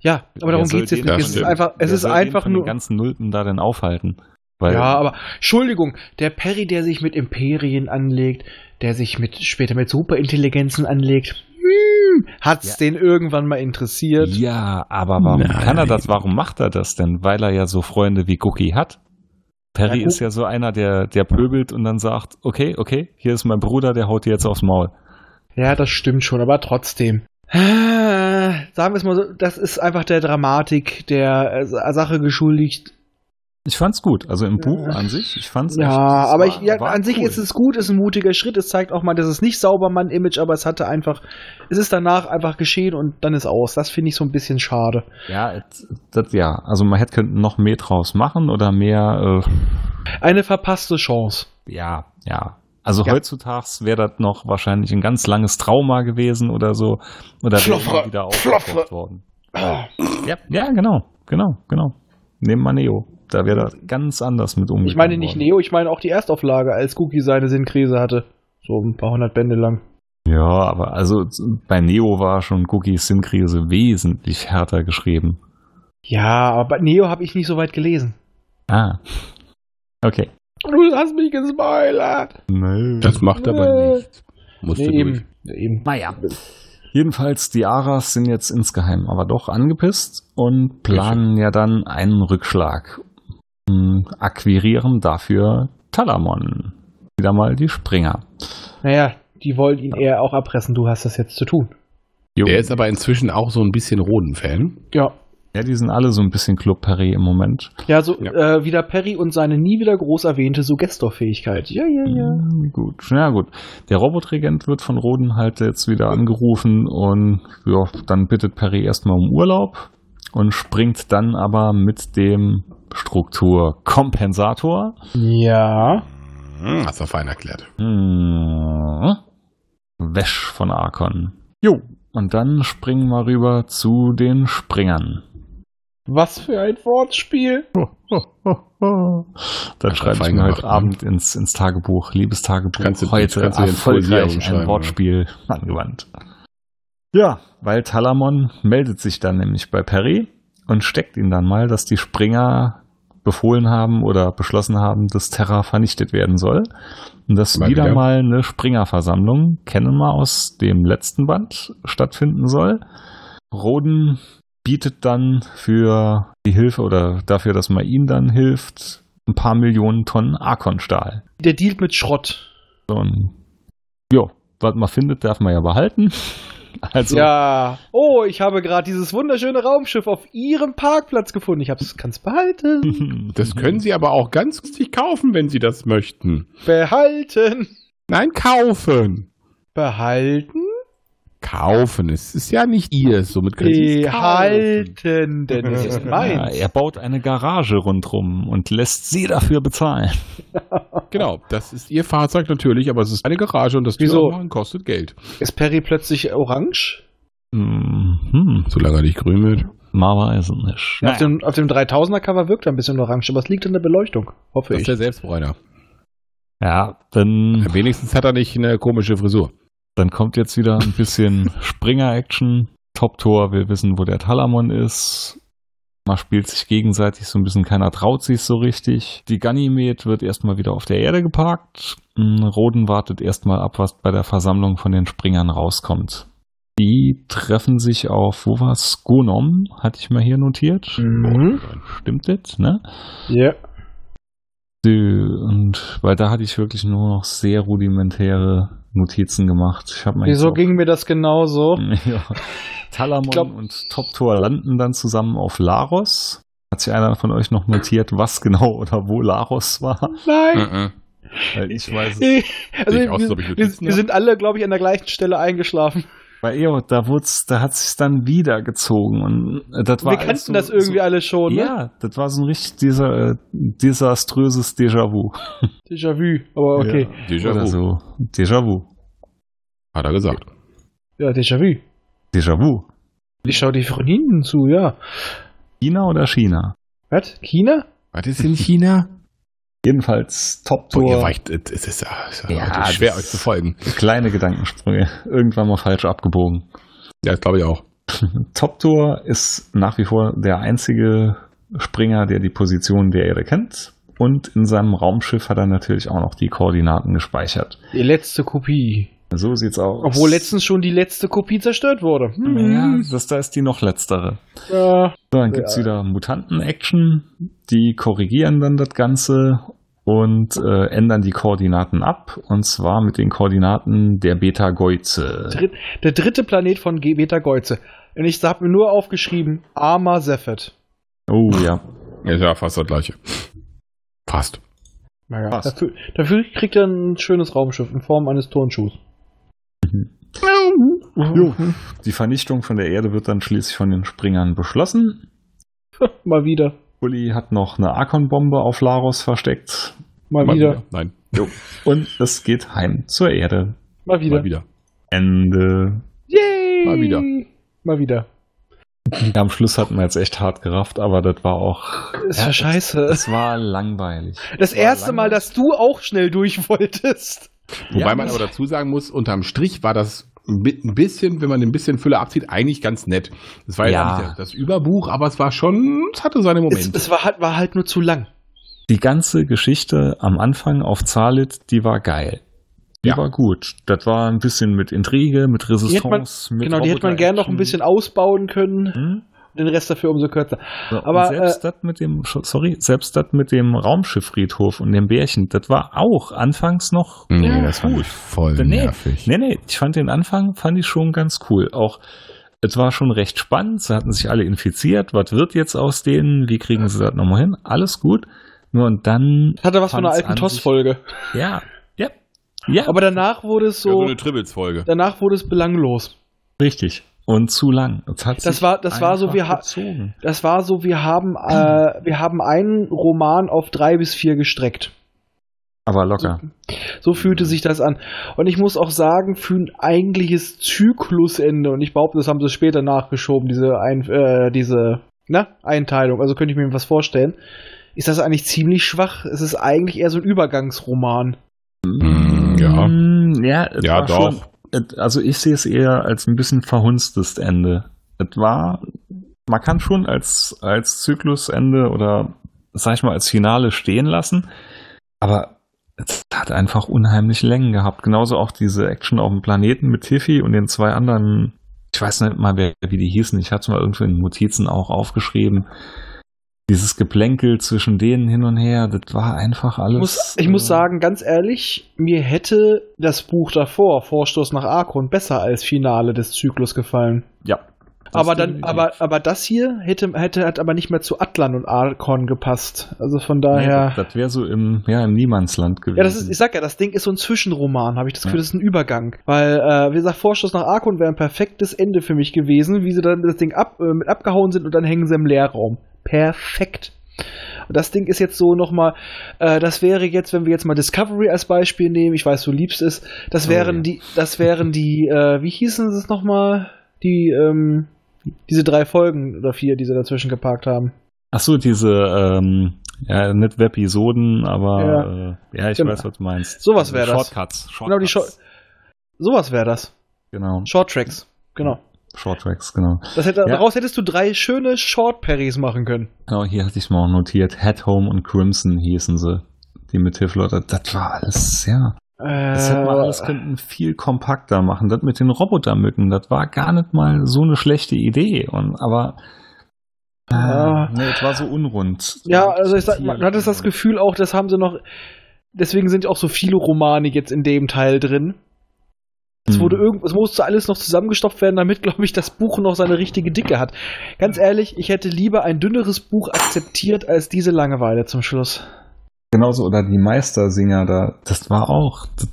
Ja, aber darum soll geht's jetzt nicht. Es ist einfach, es wer ist einfach nur. den ganzen Nulpen da denn aufhalten. Weil, Ja, aber Entschuldigung, der Perry, der sich mit Imperien anlegt, der sich mit später mit Superintelligenzen anlegt, hm, hat's den irgendwann mal interessiert? Ja, aber warum Nein. kann er das? Warum macht er das denn? Weil er ja so Freunde wie Cookie hat. Perry Ja, ist ja so einer, der, der pöbelt und dann sagt, okay, okay, hier ist mein Bruder, der haut dir jetzt aufs Maul. Ja, das stimmt schon, aber trotzdem. Sagen wir es mal so, das ist einfach der Dramatik der äh, Sache geschuldigt. Ich fand's gut. Also im Buch an sich, ich fand's Ja, echt, aber war- ich, ja, an sich cool. ist es gut, ist ein mutiger Schritt. Es zeigt auch mal, dass es nicht Saubermann-Image, aber es hatte einfach, es ist danach einfach geschehen und dann ist aus. Das finde ich so ein bisschen schade. Ja, das, ja, also man hätte könnten noch mehr draus machen oder mehr, Eine verpasste Chance. äh, ja, ja. Also Ja. heutzutage wäre das noch wahrscheinlich ein ganz langes Trauma gewesen oder so. Oder wäre wieder aufgekocht worden. Ja, ja, genau, genau, genau. Nehmen wir Neo. Da wäre das ganz anders mit umgegangen Ich meine nicht worden. Neo, ich meine auch die Erstauflage, als Cookie seine Sinnkrise hatte. So ein paar hundert Bände lang. Ja, aber also bei Neo war schon Cookies Sinnkrise wesentlich härter geschrieben. Ja, aber bei Neo habe ich nicht so weit gelesen. Ah. Okay. Du hast mich gespoilert. Das macht aber nichts. Musst Nee, du durch. eben. Eben. Naja. Jedenfalls, die Aras sind jetzt insgeheim aber doch angepisst und planen ja dann einen Rückschlag. Akquirieren dafür Talamon. Wieder mal die Springer. Naja, die wollen ihn eher auch erpressen. Du hast das jetzt zu tun. Jo. Der ist aber inzwischen auch so ein bisschen Roden-Fan. Ja. Ja, die sind alle so ein bisschen Club Perry im Moment. Ja, so Ja. Äh, wieder Perry und seine nie wieder groß erwähnte Suggestorfähigkeit. Ja, ja, ja. Hm, Gut, ja gut. Der Robotregent wird von Roden halt jetzt wieder angerufen und ja, dann bittet Perry erstmal um Urlaub und springt dann aber mit dem Struktur Kompensator. Ja. Hm, hast du fein erklärt. Hm. Wäsch von Arkon. Jo, und dann springen wir rüber zu den Springern. Was für ein Wortspiel. Dann schreibe ich mir heute ne? Abend ins, ins Tagebuch, Liebestagebuch, Kannst du- heute kannst du erfolgreich ein umschreiben, Wortspiel angewandt. Ja, weil Talamon meldet sich dann nämlich bei Perry und steckt ihn dann mal, dass die Springer befohlen haben oder beschlossen haben, dass Terra vernichtet werden soll. Und dass Mal wieder wieder. mal eine Springerversammlung, kennen wir aus dem letzten Band, stattfinden soll. Roden bietet dann für die Hilfe oder dafür, dass man ihm dann hilft, ein paar Millionen Tonnen Arkonstahl. Der dealt mit Schrott. Ein, jo, was man findet, darf man ja behalten. Also, Ja. Oh, ich habe gerade dieses wunderschöne Raumschiff auf Ihrem Parkplatz gefunden. Ich hab's, kann's behalten. Das können Sie aber auch ganz günstig kaufen, wenn Sie das möchten. Behalten. Nein, kaufen. Behalten? Kaufen. Es ist ja nicht Ihr. Somit können Sie es kaufen. Behalten, denn es ist ja, meins. er baut eine Garage rundrum und lässt sie dafür bezahlen. Genau, das ist Ihr Fahrzeug natürlich, aber es ist eine Garage und das Wieso? Kostet Geld. Ist Perry plötzlich orange? Mhm. Solange er nicht grün wird. Man weiß es nicht. Auf dem, auf dem 3000er Cover wirkt er ein bisschen orange, aber es liegt an der Beleuchtung, hoffe Das ist ich. der Selbstbräuner. Ja, dann, Wenigstens hat er nicht eine komische Frisur. Dann kommt jetzt wieder ein bisschen Springer-Action. Top-Tor will wissen, wo der Talamon ist. Man spielt sich gegenseitig so ein bisschen, keiner traut sich so richtig. Die Ganymed wird erstmal wieder auf der Erde geparkt. Mm, Roden wartet erstmal ab, was bei der Versammlung von den Springern rauskommt. Die treffen sich auf, wo war's? Gonom, hatte ich mal hier notiert. Mhm. Stimmt das, ne? Ja. Die- Und weil da hatte ich wirklich nur noch sehr rudimentäre Notizen gemacht. Ich mal Wieso auch- ging mir das genauso? ja. Talamon glaub- und Top Tor landen dann zusammen auf Laros. Hat sich einer von euch noch notiert, was genau oder wo Laros war? Nein. Weil ich weiß es. Also, Ich auch, wir, hab ich wir, wir sind alle, glaube ich, an der gleichen Stelle eingeschlafen. Bei EO, da da hat sich's dann wieder gezogen und äh, das war wir kannten so, das irgendwie so, alle schon, ne? Ja, das war so ein richtig dieser äh, desaströses Déjà-vu. Déjà-vu, aber okay. Déjà Oder vu, so. Déjà-vu. hat er gesagt. Ja, Déjà-vu. Déjà-vu. Ich schau die von hinten zu, ja. China oder China? Was? China? Was ist in China? Jedenfalls Top Boah, ihr Tor. weicht, es ist, es ist, es ist Ja, schwer euch zu folgen. Kleine Gedankensprünge. Irgendwann mal falsch abgebogen. Ja, das glaube ich auch. Top Tour ist nach wie vor der einzige Springer, der die Position der Erde kennt. Und in seinem Raumschiff hat er natürlich auch noch die Koordinaten gespeichert. Die letzte Kopie. So sieht's aus. Obwohl letztens schon die letzte Kopie zerstört wurde. Hm. Ja, das da ist die noch letztere. Ja. So, dann gibt's wieder Mutanten-Action. Die korrigieren dann das Ganze und äh, ändern die Koordinaten ab. Und zwar mit den Koordinaten der Beta-Geuze. Dritt, der dritte Planet von Ge- Beta Geuze. Und ich habe mir nur aufgeschrieben, Arma Sephet. Oh ja. Ist ja fast das gleiche. Fast. Naja, Passt. dafür, dafür kriegt er ein schönes Raumschiff in Form eines Turnschuhs. Jo. Die Vernichtung von der Erde wird dann schließlich von den Springern beschlossen. Mal wieder. Uli hat noch eine Arkon-Bombe auf Laros versteckt. Mal, Mal wieder. Nein. Und es geht heim zur Erde. Mal wieder. Mal wieder. Ende. Yay! Mal wieder. Mal wieder. Ja, am Schluss hatten wir jetzt echt hart gerafft, aber das war auch. Das war scheiße. Es war langweilig. Das war erste Mal, langweilig. dass du auch schnell durch wolltest. Wobei Ja, man aber dazu sagen muss, unterm Strich war das mit ein bisschen, wenn man ein bisschen Fülle abzieht, eigentlich ganz nett. Das war ja, Ja. nicht das, das Überbuch, aber es war schon, es hatte seine Es, Momente. es war, halt, war halt nur zu lang. Die ganze Geschichte am Anfang auf Zalit, die war geil. Die Ja. war gut. Das war ein bisschen mit Intrige, mit Die hätte man, Resistance, mit genau, die hätte man gern noch ein bisschen ausbauen können. Hm? Den Rest dafür umso kürzer. So, Aber, selbst äh, das mit dem, sorry, selbst das mit dem Raumschifffriedhof und dem Bärchen, das war auch anfangs noch nee, ja, das fand cool. ich voll Nee, nervig. Nee, nee, ich fand den Anfang, fand ich schon ganz cool. Auch, es war schon recht spannend, sie hatten sich alle infiziert, was wird jetzt aus denen, wie kriegen sie das nochmal hin? Alles gut. Nur und dann. Hatte was von einer alten TOS-Folge. Ja, ja, ja. Aber danach wurde es Ja, so so, eine Tribbles-Folge. danach wurde es belanglos. Richtig. Und zu lang. Das sich war- das war so, wir gezogen. Das war so, wir haben, äh, wir haben einen Roman auf drei bis vier gestreckt. Aber locker. So fühlte sich das an. Und ich muss auch sagen, für ein eigentliches Zyklusende, und ich behaupte, das haben sie später nachgeschoben, diese, ein, äh, diese ne, Einteilung, also könnte ich mir was vorstellen, ist das eigentlich ziemlich schwach. Es ist eigentlich eher so ein Übergangsroman. Hm, ja. Mm, ja, es Ja, doch. Schon, also ich sehe es eher als ein bisschen verhunstes Ende. Es war, man kann schon als, als Zyklusende oder sag ich mal als Finale stehen lassen, aber es hat einfach unheimlich Längen gehabt. Genauso auch diese Action auf dem Planeten mit Tiffy und den zwei anderen, ich weiß nicht mal, wer, wie die hießen, ich hatte es mal irgendwo in Notizen auch aufgeschrieben. Dieses Geplänkel zwischen denen hin und her, das war einfach alles. Ich muss, ich muss äh, sagen, ganz ehrlich, mir hätte das Buch davor, Vorstoß nach Arkon, besser als Finale des Zyklus gefallen. Ja. Aber dann, aber, aber das hier hätte, hätte hat aber nicht mehr zu Atlan und Arkon gepasst. Also von daher. Nee, das wäre so im, ja, im Niemandsland gewesen. Ja, das ist, ich sag ja, das Ding ist so ein Zwischenroman, habe ich das Gefühl, Ja. das ist ein Übergang. Weil, äh, wie gesagt, Vorstoß nach Arkon wäre ein perfektes Ende für mich gewesen, wie sie dann das Ding ab, äh, mit abgehauen sind und dann hängen sie im Leerraum. Perfekt. Und das Ding ist jetzt so nochmal, äh, das wäre jetzt, wenn wir jetzt mal Discovery als Beispiel nehmen, ich weiß, du liebst es, das Oh, wären ja. die, das wären die, äh, wie hießen es nochmal? Die, ähm, diese drei Folgen oder vier, die sie dazwischen geparkt haben. Ach so, diese, ähm, ja, nicht Webisoden, aber Ja. äh, ja ich Genau. weiß, was du meinst. Sowas Also wär das. Shortcuts. Shortcuts. Genau, die Short, sowas wäre das. Genau, Short Tracks. Genau. Shorttracks, genau. Hätte, Ja. Daraus hättest du drei schöne Short Parries machen können. Genau, hier hatte ich mal auch notiert. Head Home und Crimson hießen sie. Die mit. Das, das war alles, ja. Das hätte man alles könnten viel kompakter machen. Das mit den Robotermücken, das war gar nicht mal so eine schlechte Idee. Und, aber, äh, Ja. nee, es war so unrund. Ja, also ich sag, man hat es das Gefühl auch, das haben sie noch. Deswegen sind auch so viele Romane jetzt in dem Teil drin. Es Hm. wurde irgend, es musste alles noch zusammengestopft werden, damit, glaube ich, das Buch noch seine richtige Dicke hat. Ganz ehrlich, ich hätte lieber ein dünneres Buch akzeptiert als diese Langeweile zum Schluss. Genauso, oder die Meistersinger da, das war auch, das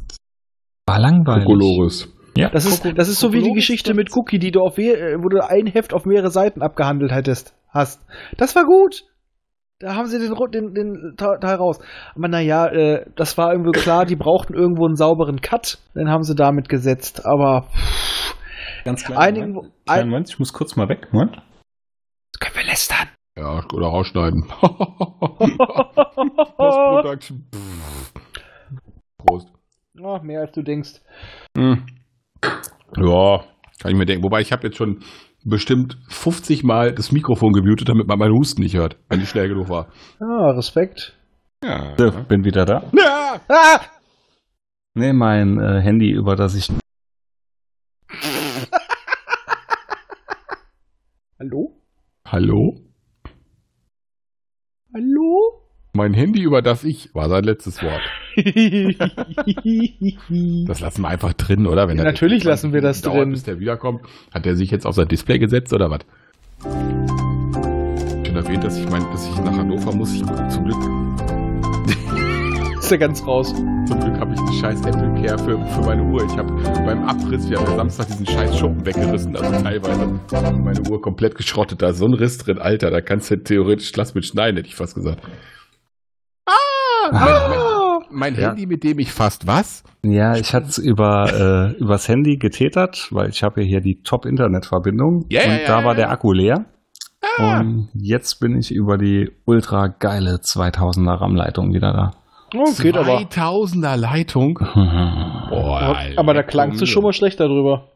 war langweilig. Kokolores. Ja, Das ist, das ist so wie die Geschichte mit Cookie, die du auf äh, wo du ein Heft auf mehrere Seiten abgehandelt hättest, hast. Das war gut. Da haben sie den, den, den Teil raus. Aber naja, äh, das war irgendwie klar, die brauchten irgendwo einen sauberen Cut. Den haben sie damit gesetzt. Aber Ganz klein. einigen, Moment. Kleinen Moment, ich muss kurz mal weg. Moment. können wir lästern. Ja, oder rausschneiden. Post-Production. Prost. Oh, mehr als du denkst. Hm. Ja, kann ich mir denken. Wobei ich habe jetzt schon bestimmt 50 Mal das Mikrofon gemutet, damit man meinen Husten nicht hört, wenn ich schnell genug war. Ah, Respekt. Ja. So, bin wieder da. ja. Ah! Nee, mein äh, Handy, über das ich. Hallo? Hallo? Hallo? Mein Handy, über das ich, war sein letztes Wort. Das lassen wir einfach drin, oder? Wenn Ja, natürlich lassen wir das dauert, drin. Bis der wiederkommt. Hat er sich jetzt auf sein Display gesetzt oder was? Schon erwähnt, dass ich mein, dass ich nach Hannover muss. Ich, zum Glück, ja ganz raus. zum Glück habe ich einen scheiß Apple Care für, für meine Uhr. Ich habe beim Abriss, wir haben ja Samstag diesen scheiß Schuppen weggerissen, also teilweise meine Uhr komplett geschrottet. Da ist so ein Riss drin, Alter, da kannst du theoretisch Glas mit schneiden, hätte ich fast gesagt. Ah! Mein, mein, mein Ja. Handy, mit dem ich fast was? Ja, ich hatte es über, äh, übers Handy getätert, weil ich habe ja hier die Top-Internet-Verbindung. Ja, und da war der. Akku leer. Ah. Und jetzt bin ich über die ultra geile 2000er RAM-Leitung wieder da. Oh, geht aber. 2000er Leitung. Boah, Alter, Aber da klangst du schon mal schlechter drüber.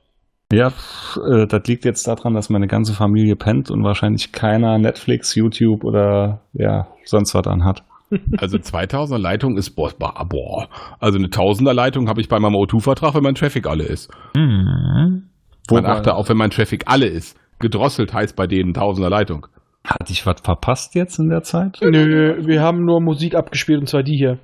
Ja, äh, das liegt jetzt daran, dass meine ganze Familie pennt und wahrscheinlich keiner Netflix, YouTube oder ja, sonst was anhat. Also 2000er Leitung ist boah, boah, boah. Also eine 1000er Leitung habe ich bei meinem O2-Vertrag, wenn mein Traffic alle ist. Man Wobei- achte auf, wenn mein Traffic alle ist. Gedrosselt heißt bei denen 1000er Leitung. Hatte ich was verpasst jetzt in der Zeit? Nö, wir haben nur Musik abgespielt und zwar die hier.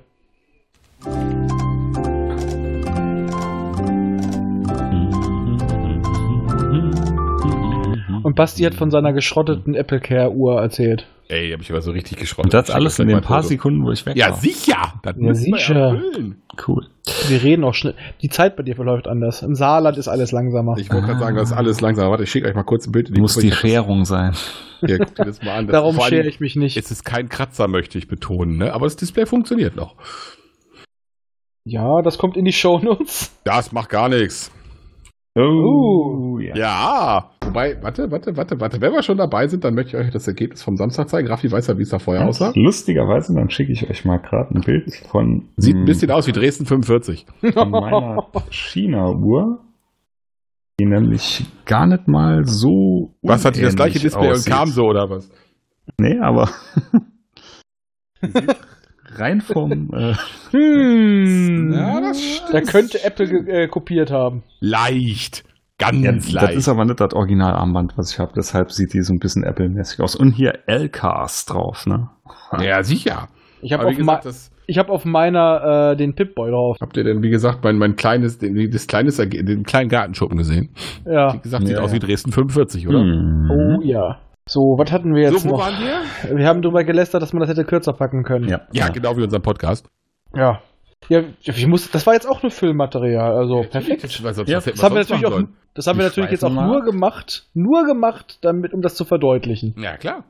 Und Basti hat von seiner geschrotteten Apple Care Uhr erzählt. Ey, hab ich aber so richtig geschrottet. Und das alles in den paar Foto. Sekunden, wo ich weg Ja, war. sicher. Das Ja, sicher. Cool. Wir reden auch schnell. Die Zeit bei dir verläuft anders. Im Saarland ist alles langsamer. Ich wollte gerade sagen, das ist alles langsam. Warte, ich schicke euch mal kurz ein Bild in die Muss Gruppe. die Scherung sein. Ja, guck dir das mal an. Darum schere ich mich nicht. Es ist kein Kratzer, möchte ich betonen, ne? aber das Display funktioniert noch. Ja, das kommt in die Shownotes. Das macht gar nichts. Oh, ja. Ja. Wobei, warte, warte, warte, warte. Wenn wir schon dabei sind, dann möchte ich euch das Ergebnis vom Samstag zeigen. Raffi weiß ja, wie es da vorher aussah. Lustigerweise, dann schicke ich euch mal gerade ein Bild von, Sieht ein bisschen aus wie Dresden 45. von meiner China-Uhr, die nämlich gar nicht mal so. Was hat die das gleiche Display und aussieht. kam so oder was? Nee, aber. rein vom. Äh, Hm. Ja, das stimmt. Da könnte Apple ge- äh, kopiert haben. Leicht. Ganz ja, das leicht. ist aber nicht das Originalarmband, was ich habe. Deshalb sieht die so ein bisschen Apple-mäßig aus. Und hier LKs drauf, ne? ja, sicher. Ich habe auf, gesagt, ma- das ich hab auf meiner äh, den Pip-Boy drauf. habt ihr denn, wie gesagt, mein, mein kleines, den, das kleines, den kleinen Gartenschuppen gesehen? Ja. Wie gesagt, sieht Ja, aus ja. wie Dresden 45, oder? Hm. Oh ja. So, was hatten wir jetzt So, wo noch? waren wir? Wir haben drüber gelästert, dass man das hätte kürzer packen können. Ja, Ja, genau wie unser Podcast. Ja. Ja, ich muss, das war jetzt auch nur Füllmaterial, also perfekt. Das, was, was, Ja, Das haben wir natürlich auch, das haben wir natürlich jetzt auch nur gemacht, nur gemacht, damit, um das zu verdeutlichen. Ja, klar.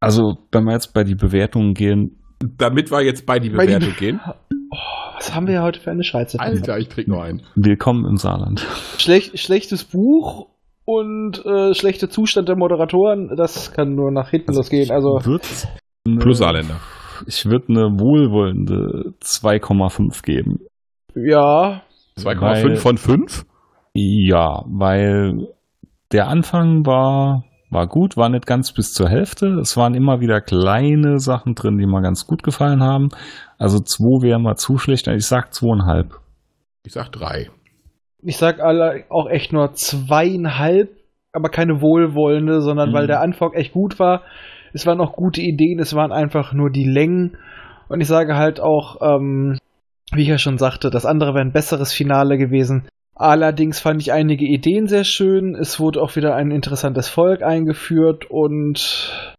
Also, wenn wir jetzt bei die Bewertungen gehen, Damit wir jetzt bei die Bei die Bewertung gehen. Was haben wir heute für eine Scheiße? Alter, ich krieg noch einen. willkommen im Saarland. Schlecht, schlechtes Buch und äh, schlechter Zustand der Moderatoren, das kann nur nach hinten losgehen. Also, Wird's eine- Plus Saarländer. Ich würde eine wohlwollende 2,5 geben. ja, 2,5 Weil- von 5? Ja, weil der Anfang war, war gut, war nicht ganz bis zur Hälfte. Es waren immer wieder kleine Sachen drin, die mir ganz gut gefallen haben. Also 2 wäre mal zu schlecht. Ich sag 2,5. Ich sag 3. ich sag alle auch echt nur zweieinhalb, aber keine wohlwollende, sondern Mhm. weil der Anfang echt gut war. Es waren auch gute Ideen, es waren einfach nur die Längen. Und ich sage halt auch, ähm, wie ich ja schon sagte, das andere wäre ein besseres Finale gewesen. Allerdings fand ich einige Ideen sehr schön. Es wurde auch wieder ein interessantes Volk eingeführt und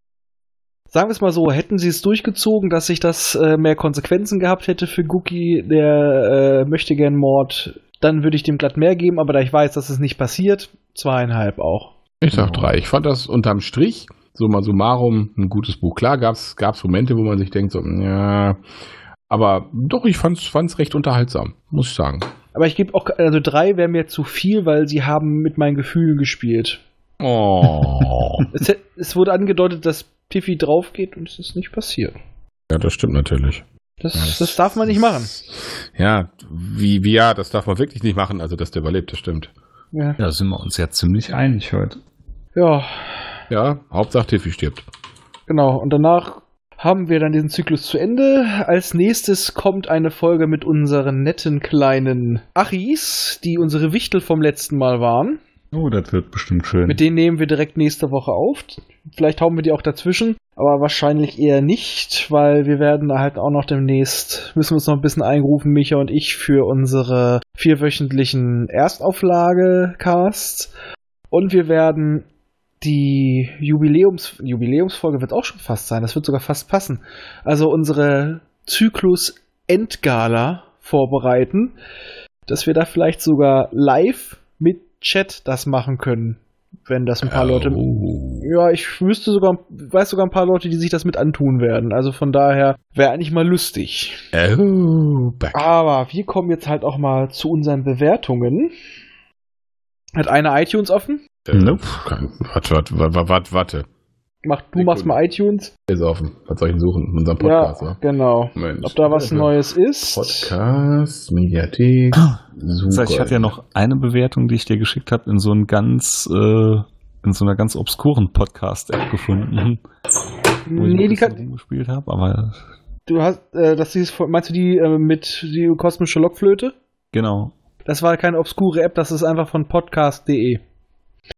sagen wir es mal so, hätten sie es durchgezogen, dass sich das äh, mehr Konsequenzen gehabt hätte für Gookie, der äh, möchte gern Mord, dann würde ich dem glatt mehr geben, aber da ich weiß, dass es nicht passiert, zweieinhalb auch. Ich sag 3. Ich fand das unterm Strich, summa summarum, ein gutes Buch. Klar gab's gab's Momente, wo man sich denkt, so, ja. Aber doch, ich fand's, fand's recht unterhaltsam, muss ich sagen. Aber ich gebe auch, also drei wäre mir zu viel, weil sie haben mit meinen Gefühlen gespielt. Oh. Es, es wurde angedeutet, dass Tiffy drauf geht und es ist nicht passiert. ja, das stimmt natürlich. Das, das darf man nicht machen. Ja, wie, wie ja, das darf man wirklich nicht machen, also dass der überlebt, das stimmt. Ja. Da sind wir uns ja ziemlich einig heute. ja, Ja, Hauptsache Tiffy stirbt. genau. Und danach haben wir dann diesen Zyklus zu Ende. Als nächstes kommt eine Folge mit unseren netten kleinen Achis, die unsere Wichtel vom letzten Mal waren. Oh, das wird bestimmt schön. Mit denen nehmen wir direkt nächste Woche auf. Vielleicht hauen wir die auch dazwischen, aber wahrscheinlich eher nicht, weil wir werden halt auch noch demnächst, müssen wir uns noch ein bisschen einrufen, Micha und ich, für unsere vierwöchentlichen Erstauflage-Casts. Und wir werden die Jubiläums, Jubiläumsfolge wird auch schon fast sein, das wird sogar fast passen. Also unsere Zyklus-Endgala vorbereiten, dass wir da vielleicht sogar live mit Chat das machen können, wenn das ein paar Leute. Ja, ich wüsste sogar, weiß sogar ein paar Leute, die sich das mit antun werden. Also von daher wäre eigentlich mal lustig. Oh, back. Aber wir kommen jetzt halt auch mal zu unseren Bewertungen. Hat eine iTunes offen? Äh, Nope. kein- Warte, warte, warte, warte, warte. Mach, du machst mal iTunes. Ist offen. Was soll ich denn suchen? In unserem Podcast, ja, ja. genau. Mensch. Ob da was Neues ist? Podcast, Mediathek. Das heißt, ich hatte ja noch eine Bewertung, die ich dir geschickt habe, in so einem ganz, äh, in so einer ganz obskuren Podcast-App gefunden, wo ich Nee, die kann, rumgespielt habe, aber du hast, äh, das ist, meinst du die äh, mit die kosmische Lokflöte? genau. Das war keine obskure App, das ist einfach von podcast.de.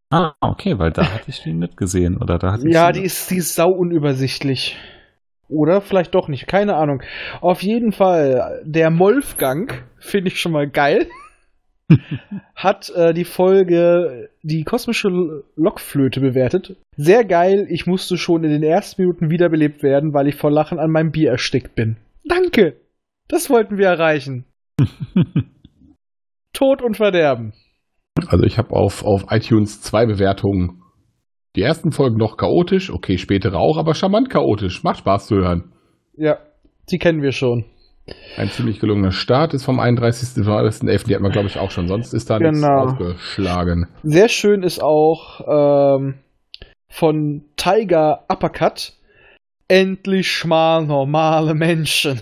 Ah, okay, weil da hatte ich die nicht gesehen, oder da hatte Ja, die ist, die ist sau unübersichtlich. Oder vielleicht doch nicht, keine Ahnung. Auf jeden Fall, der Molfgang finde ich schon mal geil. hat äh, die Folge die kosmische Lokflöte bewertet. Sehr geil, ich musste schon in den ersten Minuten wiederbelebt werden, weil ich vor Lachen an meinem Bier erstickt bin. Danke! Das wollten wir erreichen. Tod und Verderben. Also ich habe auf, auf iTunes zwei Bewertungen. Die ersten Folgen noch chaotisch, okay, spätere auch, aber charmant chaotisch. Macht Spaß zu hören. Ja, die kennen wir schon. Ein ziemlich gelungener Start ist vom 31.11. Die hat man, glaube ich, auch schon. Sonst ist da nichts Genau. aufgeschlagen. Sehr schön ist auch ähm, von Tiger Uppercut. Endlich mal normale Menschen.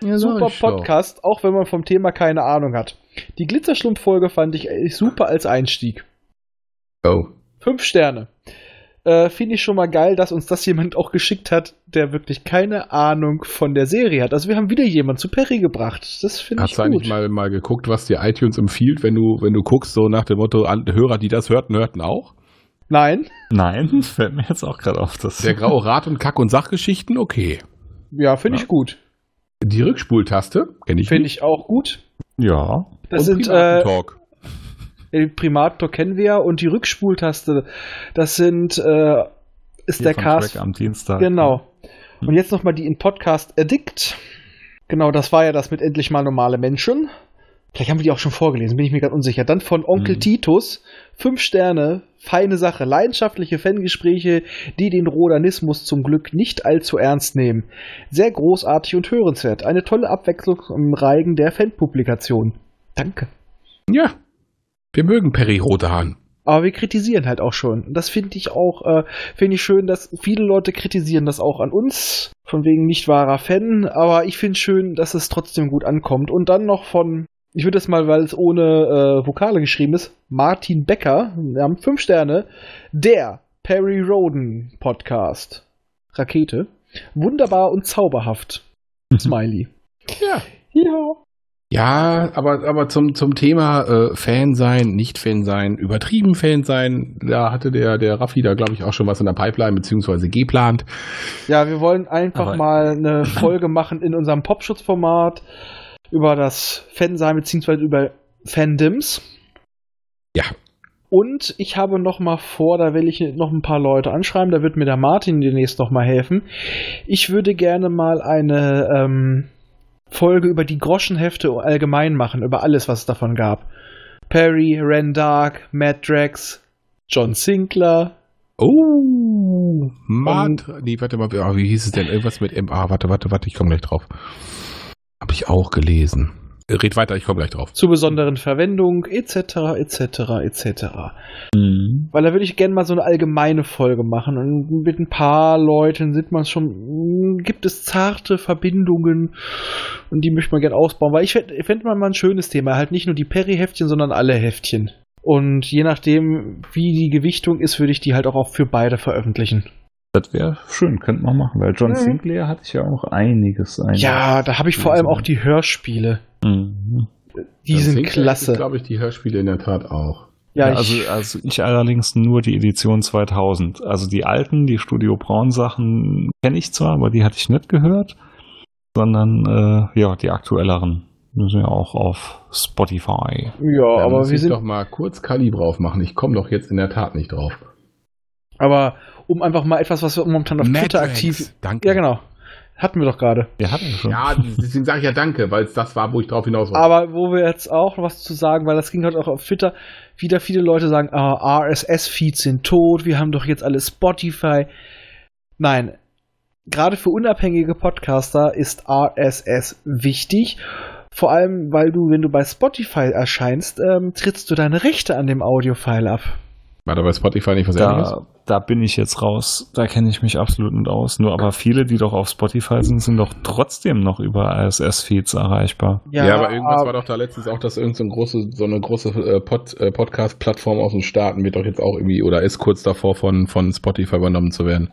super Podcast, auch wenn man vom Thema keine Ahnung hat. Die Glitzerschlumpf-Folge fand ich echt super als Einstieg. Oh. Fünf Sterne. Äh, Finde ich schon mal geil, dass uns das jemand auch geschickt hat, der wirklich keine Ahnung von der Serie hat. Also wir haben wieder jemand zu Perry gebracht. Das finde ich Hast du eigentlich gut. mal, mal geguckt, was dir iTunes empfiehlt, wenn du, wenn du guckst, so nach dem Motto, an, Hörer, die das hörten, hörten auch? Nein, Nein, fällt mir jetzt auch gerade auf. Das Der graue Rat und Kack- und Sachgeschichten, okay. ja, finde Ja. ich gut. Die Rückspultaste, kenne ich Finde ich auch gut. ja. Das und sind äh. Den Primator kennen wir ja und die Rückspultaste, das sind äh, ist Hier der Cast. Track am Dienstag. Genau. Und jetzt nochmal die in Podcast Addict. Genau, das war ja das mit endlich mal normale Menschen. Vielleicht haben wir die auch schon vorgelesen, bin ich mir gerade unsicher. Dann von Onkel Mhm. Titus, fünf Sterne, feine Sache, leidenschaftliche Fangespräche, die den Rodanismus zum Glück nicht allzu ernst nehmen. Sehr großartig und hörenswert. Eine tolle Abwechslung im Reigen der Fanpublikation. Danke. Ja. Wir mögen Perry Rothahn. Aber wir kritisieren halt auch schon. Und das finde ich auch, äh, finde ich schön, dass viele Leute kritisieren das auch an uns. Von wegen nicht wahrer Fan. Aber ich finde schön, dass es trotzdem gut ankommt. Und dann noch von, ich würde das mal, weil es ohne äh, Vokale geschrieben ist, Martin Becker. Wir haben fünf Sterne. Der Perry Roden Podcast. Rakete. Wunderbar und zauberhaft. Smiley. Ja. Ja. Ja, aber, aber zum, zum Thema äh, Fan sein, nicht Fan sein, übertrieben Fan sein, da hatte der, der Raffi da, glaube ich, auch schon was in der Pipeline beziehungsweise geplant. Ja, wir wollen einfach Aber- mal eine Folge machen in unserem Popschutzformat über das Fansein beziehungsweise über Fandoms. Ja. Und ich habe noch mal vor, da will ich noch ein paar Leute anschreiben, da wird mir der Martin demnächst noch mal helfen. Ich würde gerne mal eine ähm, Folge über die Groschenhefte allgemein machen, über alles, was es davon gab. Perry, Ren Dark, Matt Drax, John Sinclair, Oh, Mart. Nee, warte mal, ah, wie hieß es denn? Irgendwas mit MA. Warte, warte, warte, ich komme gleich drauf. Habe ich auch gelesen. Red weiter, ich komme gleich drauf. zur besonderen Verwendung, etc., etc., etc. Mhm. Weil da würde ich gerne mal so eine allgemeine Folge machen. Und mit ein paar Leuten sieht man schon, mh, gibt es zarte Verbindungen und die möchte man gerne ausbauen. Weil ich fände fänd mal ein schönes Thema. Halt nicht nur die Perry-Heftchen, sondern alle Heftchen. Und je nachdem, wie die Gewichtung ist, würde ich die halt auch für beide veröffentlichen. Das wäre schön, könnte man machen, weil John Mhm. Sinclair hatte ich ja auch einiges. einiges. Ja, da habe ich vor allem auch die Hörspiele. Mhm. Die sind klasse. glaube ich, die Hörspiele in der Tat auch. Ja, Ja, ich, also, also ich allerdings nur die Edition 2000. Also die alten, die Studio Braun Sachen kenne ich zwar, aber die hatte ich nicht gehört, sondern äh, ja, die aktuelleren. Die sind ja auch auf Spotify. ja Da aber muss wir ich sind doch mal kurz Kaliber aufmachen. Ich komme doch jetzt in der Tat nicht drauf. Aber um einfach mal etwas, was wir momentan auf Twitter Matrax, aktiv. Danke. Ja, genau. Hatten wir doch gerade. Der hat schon. Ja, deswegen sage ich ja danke, weil es das war, wo ich drauf hinaus wollte. Aber wo wir jetzt auch noch was zu sagen, weil das ging heute auch auf Twitter, wieder viele Leute sagen, ah, RSS-Feeds sind tot, wir haben doch jetzt alle Spotify. Nein, gerade für unabhängige Podcaster ist RSS wichtig. Vor allem, weil du, wenn du bei Spotify erscheinst, ähm, trittst du deine Rechte an dem Audiofile ab. War da bei Spotify nicht was ähnliches? Da, da bin ich jetzt raus. Da kenne ich mich absolut nicht aus. Nur aber viele, die doch auf Spotify sind, sind doch trotzdem noch über RSS-Feeds erreichbar. Ja, aber irgendwas war doch da letztens auch, dass irgend so, eine große, so eine große äh, Pod, äh, Podcast-Plattform aus den Staaten wird doch jetzt auch irgendwie oder ist kurz davor von, von Spotify übernommen zu werden.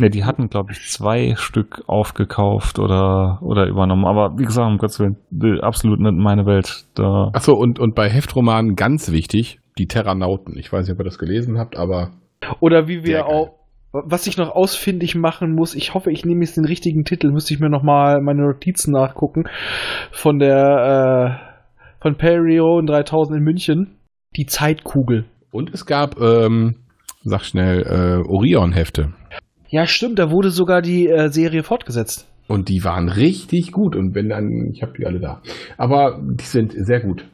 Ne, die hatten, glaube ich, zwei Stück aufgekauft oder, oder übernommen. Aber wie gesagt, um Gottes Willen, absolut nicht meine Welt. Da, Achso, und, und bei Heftromanen ganz wichtig, die Terranauten. Ich weiß nicht, ob ihr das gelesen habt, aber Oder wie wir auch, was ich noch ausfindig machen muss, ich hoffe, ich nehme jetzt den richtigen Titel, müsste ich mir nochmal meine Notizen nachgucken, von der, äh, von Perion 3000 in München. Die Zeitkugel. Und es gab, ähm, sag schnell, äh, Orion-Hefte. Ja, stimmt, da wurde sogar die äh, Serie fortgesetzt. Und die waren richtig gut. Und wenn dann, ich habe die alle da. Aber die sind sehr gut.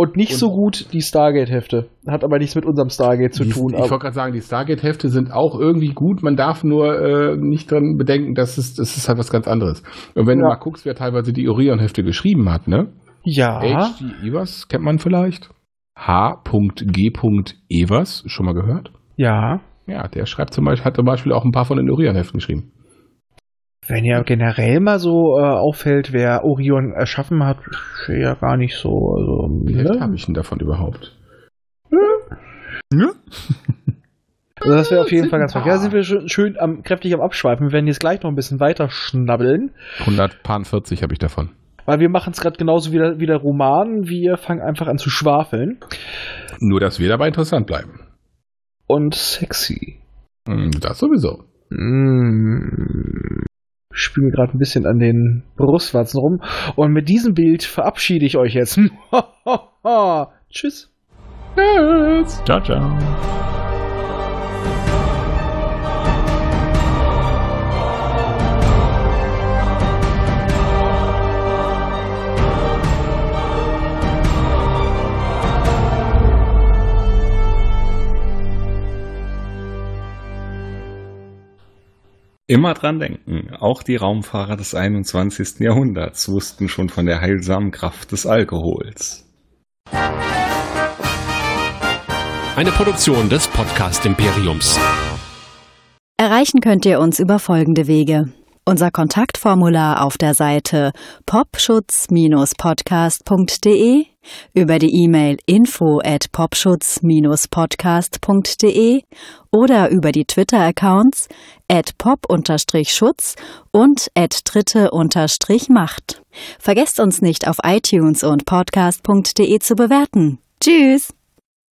Und nicht Und- so gut die Stargate-Hefte. Hat aber nichts mit unserem Stargate zu Die, tun. ich wollte gerade sagen, die Stargate-Hefte sind auch irgendwie gut. Man darf nur äh, nicht dran bedenken, dass es, das ist halt was ganz anderes. Und wenn du Ja. mal guckst, wer teilweise die Orion-Hefte geschrieben hat, ne? ja. H.G. Evers kennt man vielleicht. H.G. Evers, schon mal gehört? Ja. Ja, der schreibt zum Beispiel, hat zum Beispiel auch ein paar von den Orion-Heften geschrieben. Wenn ja generell mal so äh, auffällt, wer Orion erschaffen hat, ja gar nicht so. Also, Wie viel ne? habe ich denn davon überhaupt? Ja? also das wäre auf jeden Sind Fall ganz verkehrt. Da paar. sind wir schön, schön am, kräftig am Abschweifen. Wir werden jetzt gleich noch ein bisschen weiter schnabbeln, 140 habe ich davon. weil wir machen es gerade genauso wie der, wie der Roman. Wir fangen einfach an zu schwafeln. Nur, dass wir dabei interessant bleiben. Und sexy. Hm, Das sowieso. Mm. Mir gerade ein bisschen an den Brustwarzen rum. Und mit diesem Bild verabschiede ich euch jetzt. Tschüss. Ciao, ciao. Immer dran denken, auch die Raumfahrer des 21. Jahrhunderts wussten schon von der heilsamen Kraft des Alkohols. Eine Produktion des Podcast Imperiums. Erreichen könnt ihr uns über folgende Wege. Unser Kontaktformular auf der Seite popschutz-podcast.de, über die E-Mail info at popschutz-podcast.de oder über die Twitter-Accounts at pop-schutz und at dritte-macht. Vergesst uns nicht auf iTunes und podcast.de zu bewerten. Tschüss!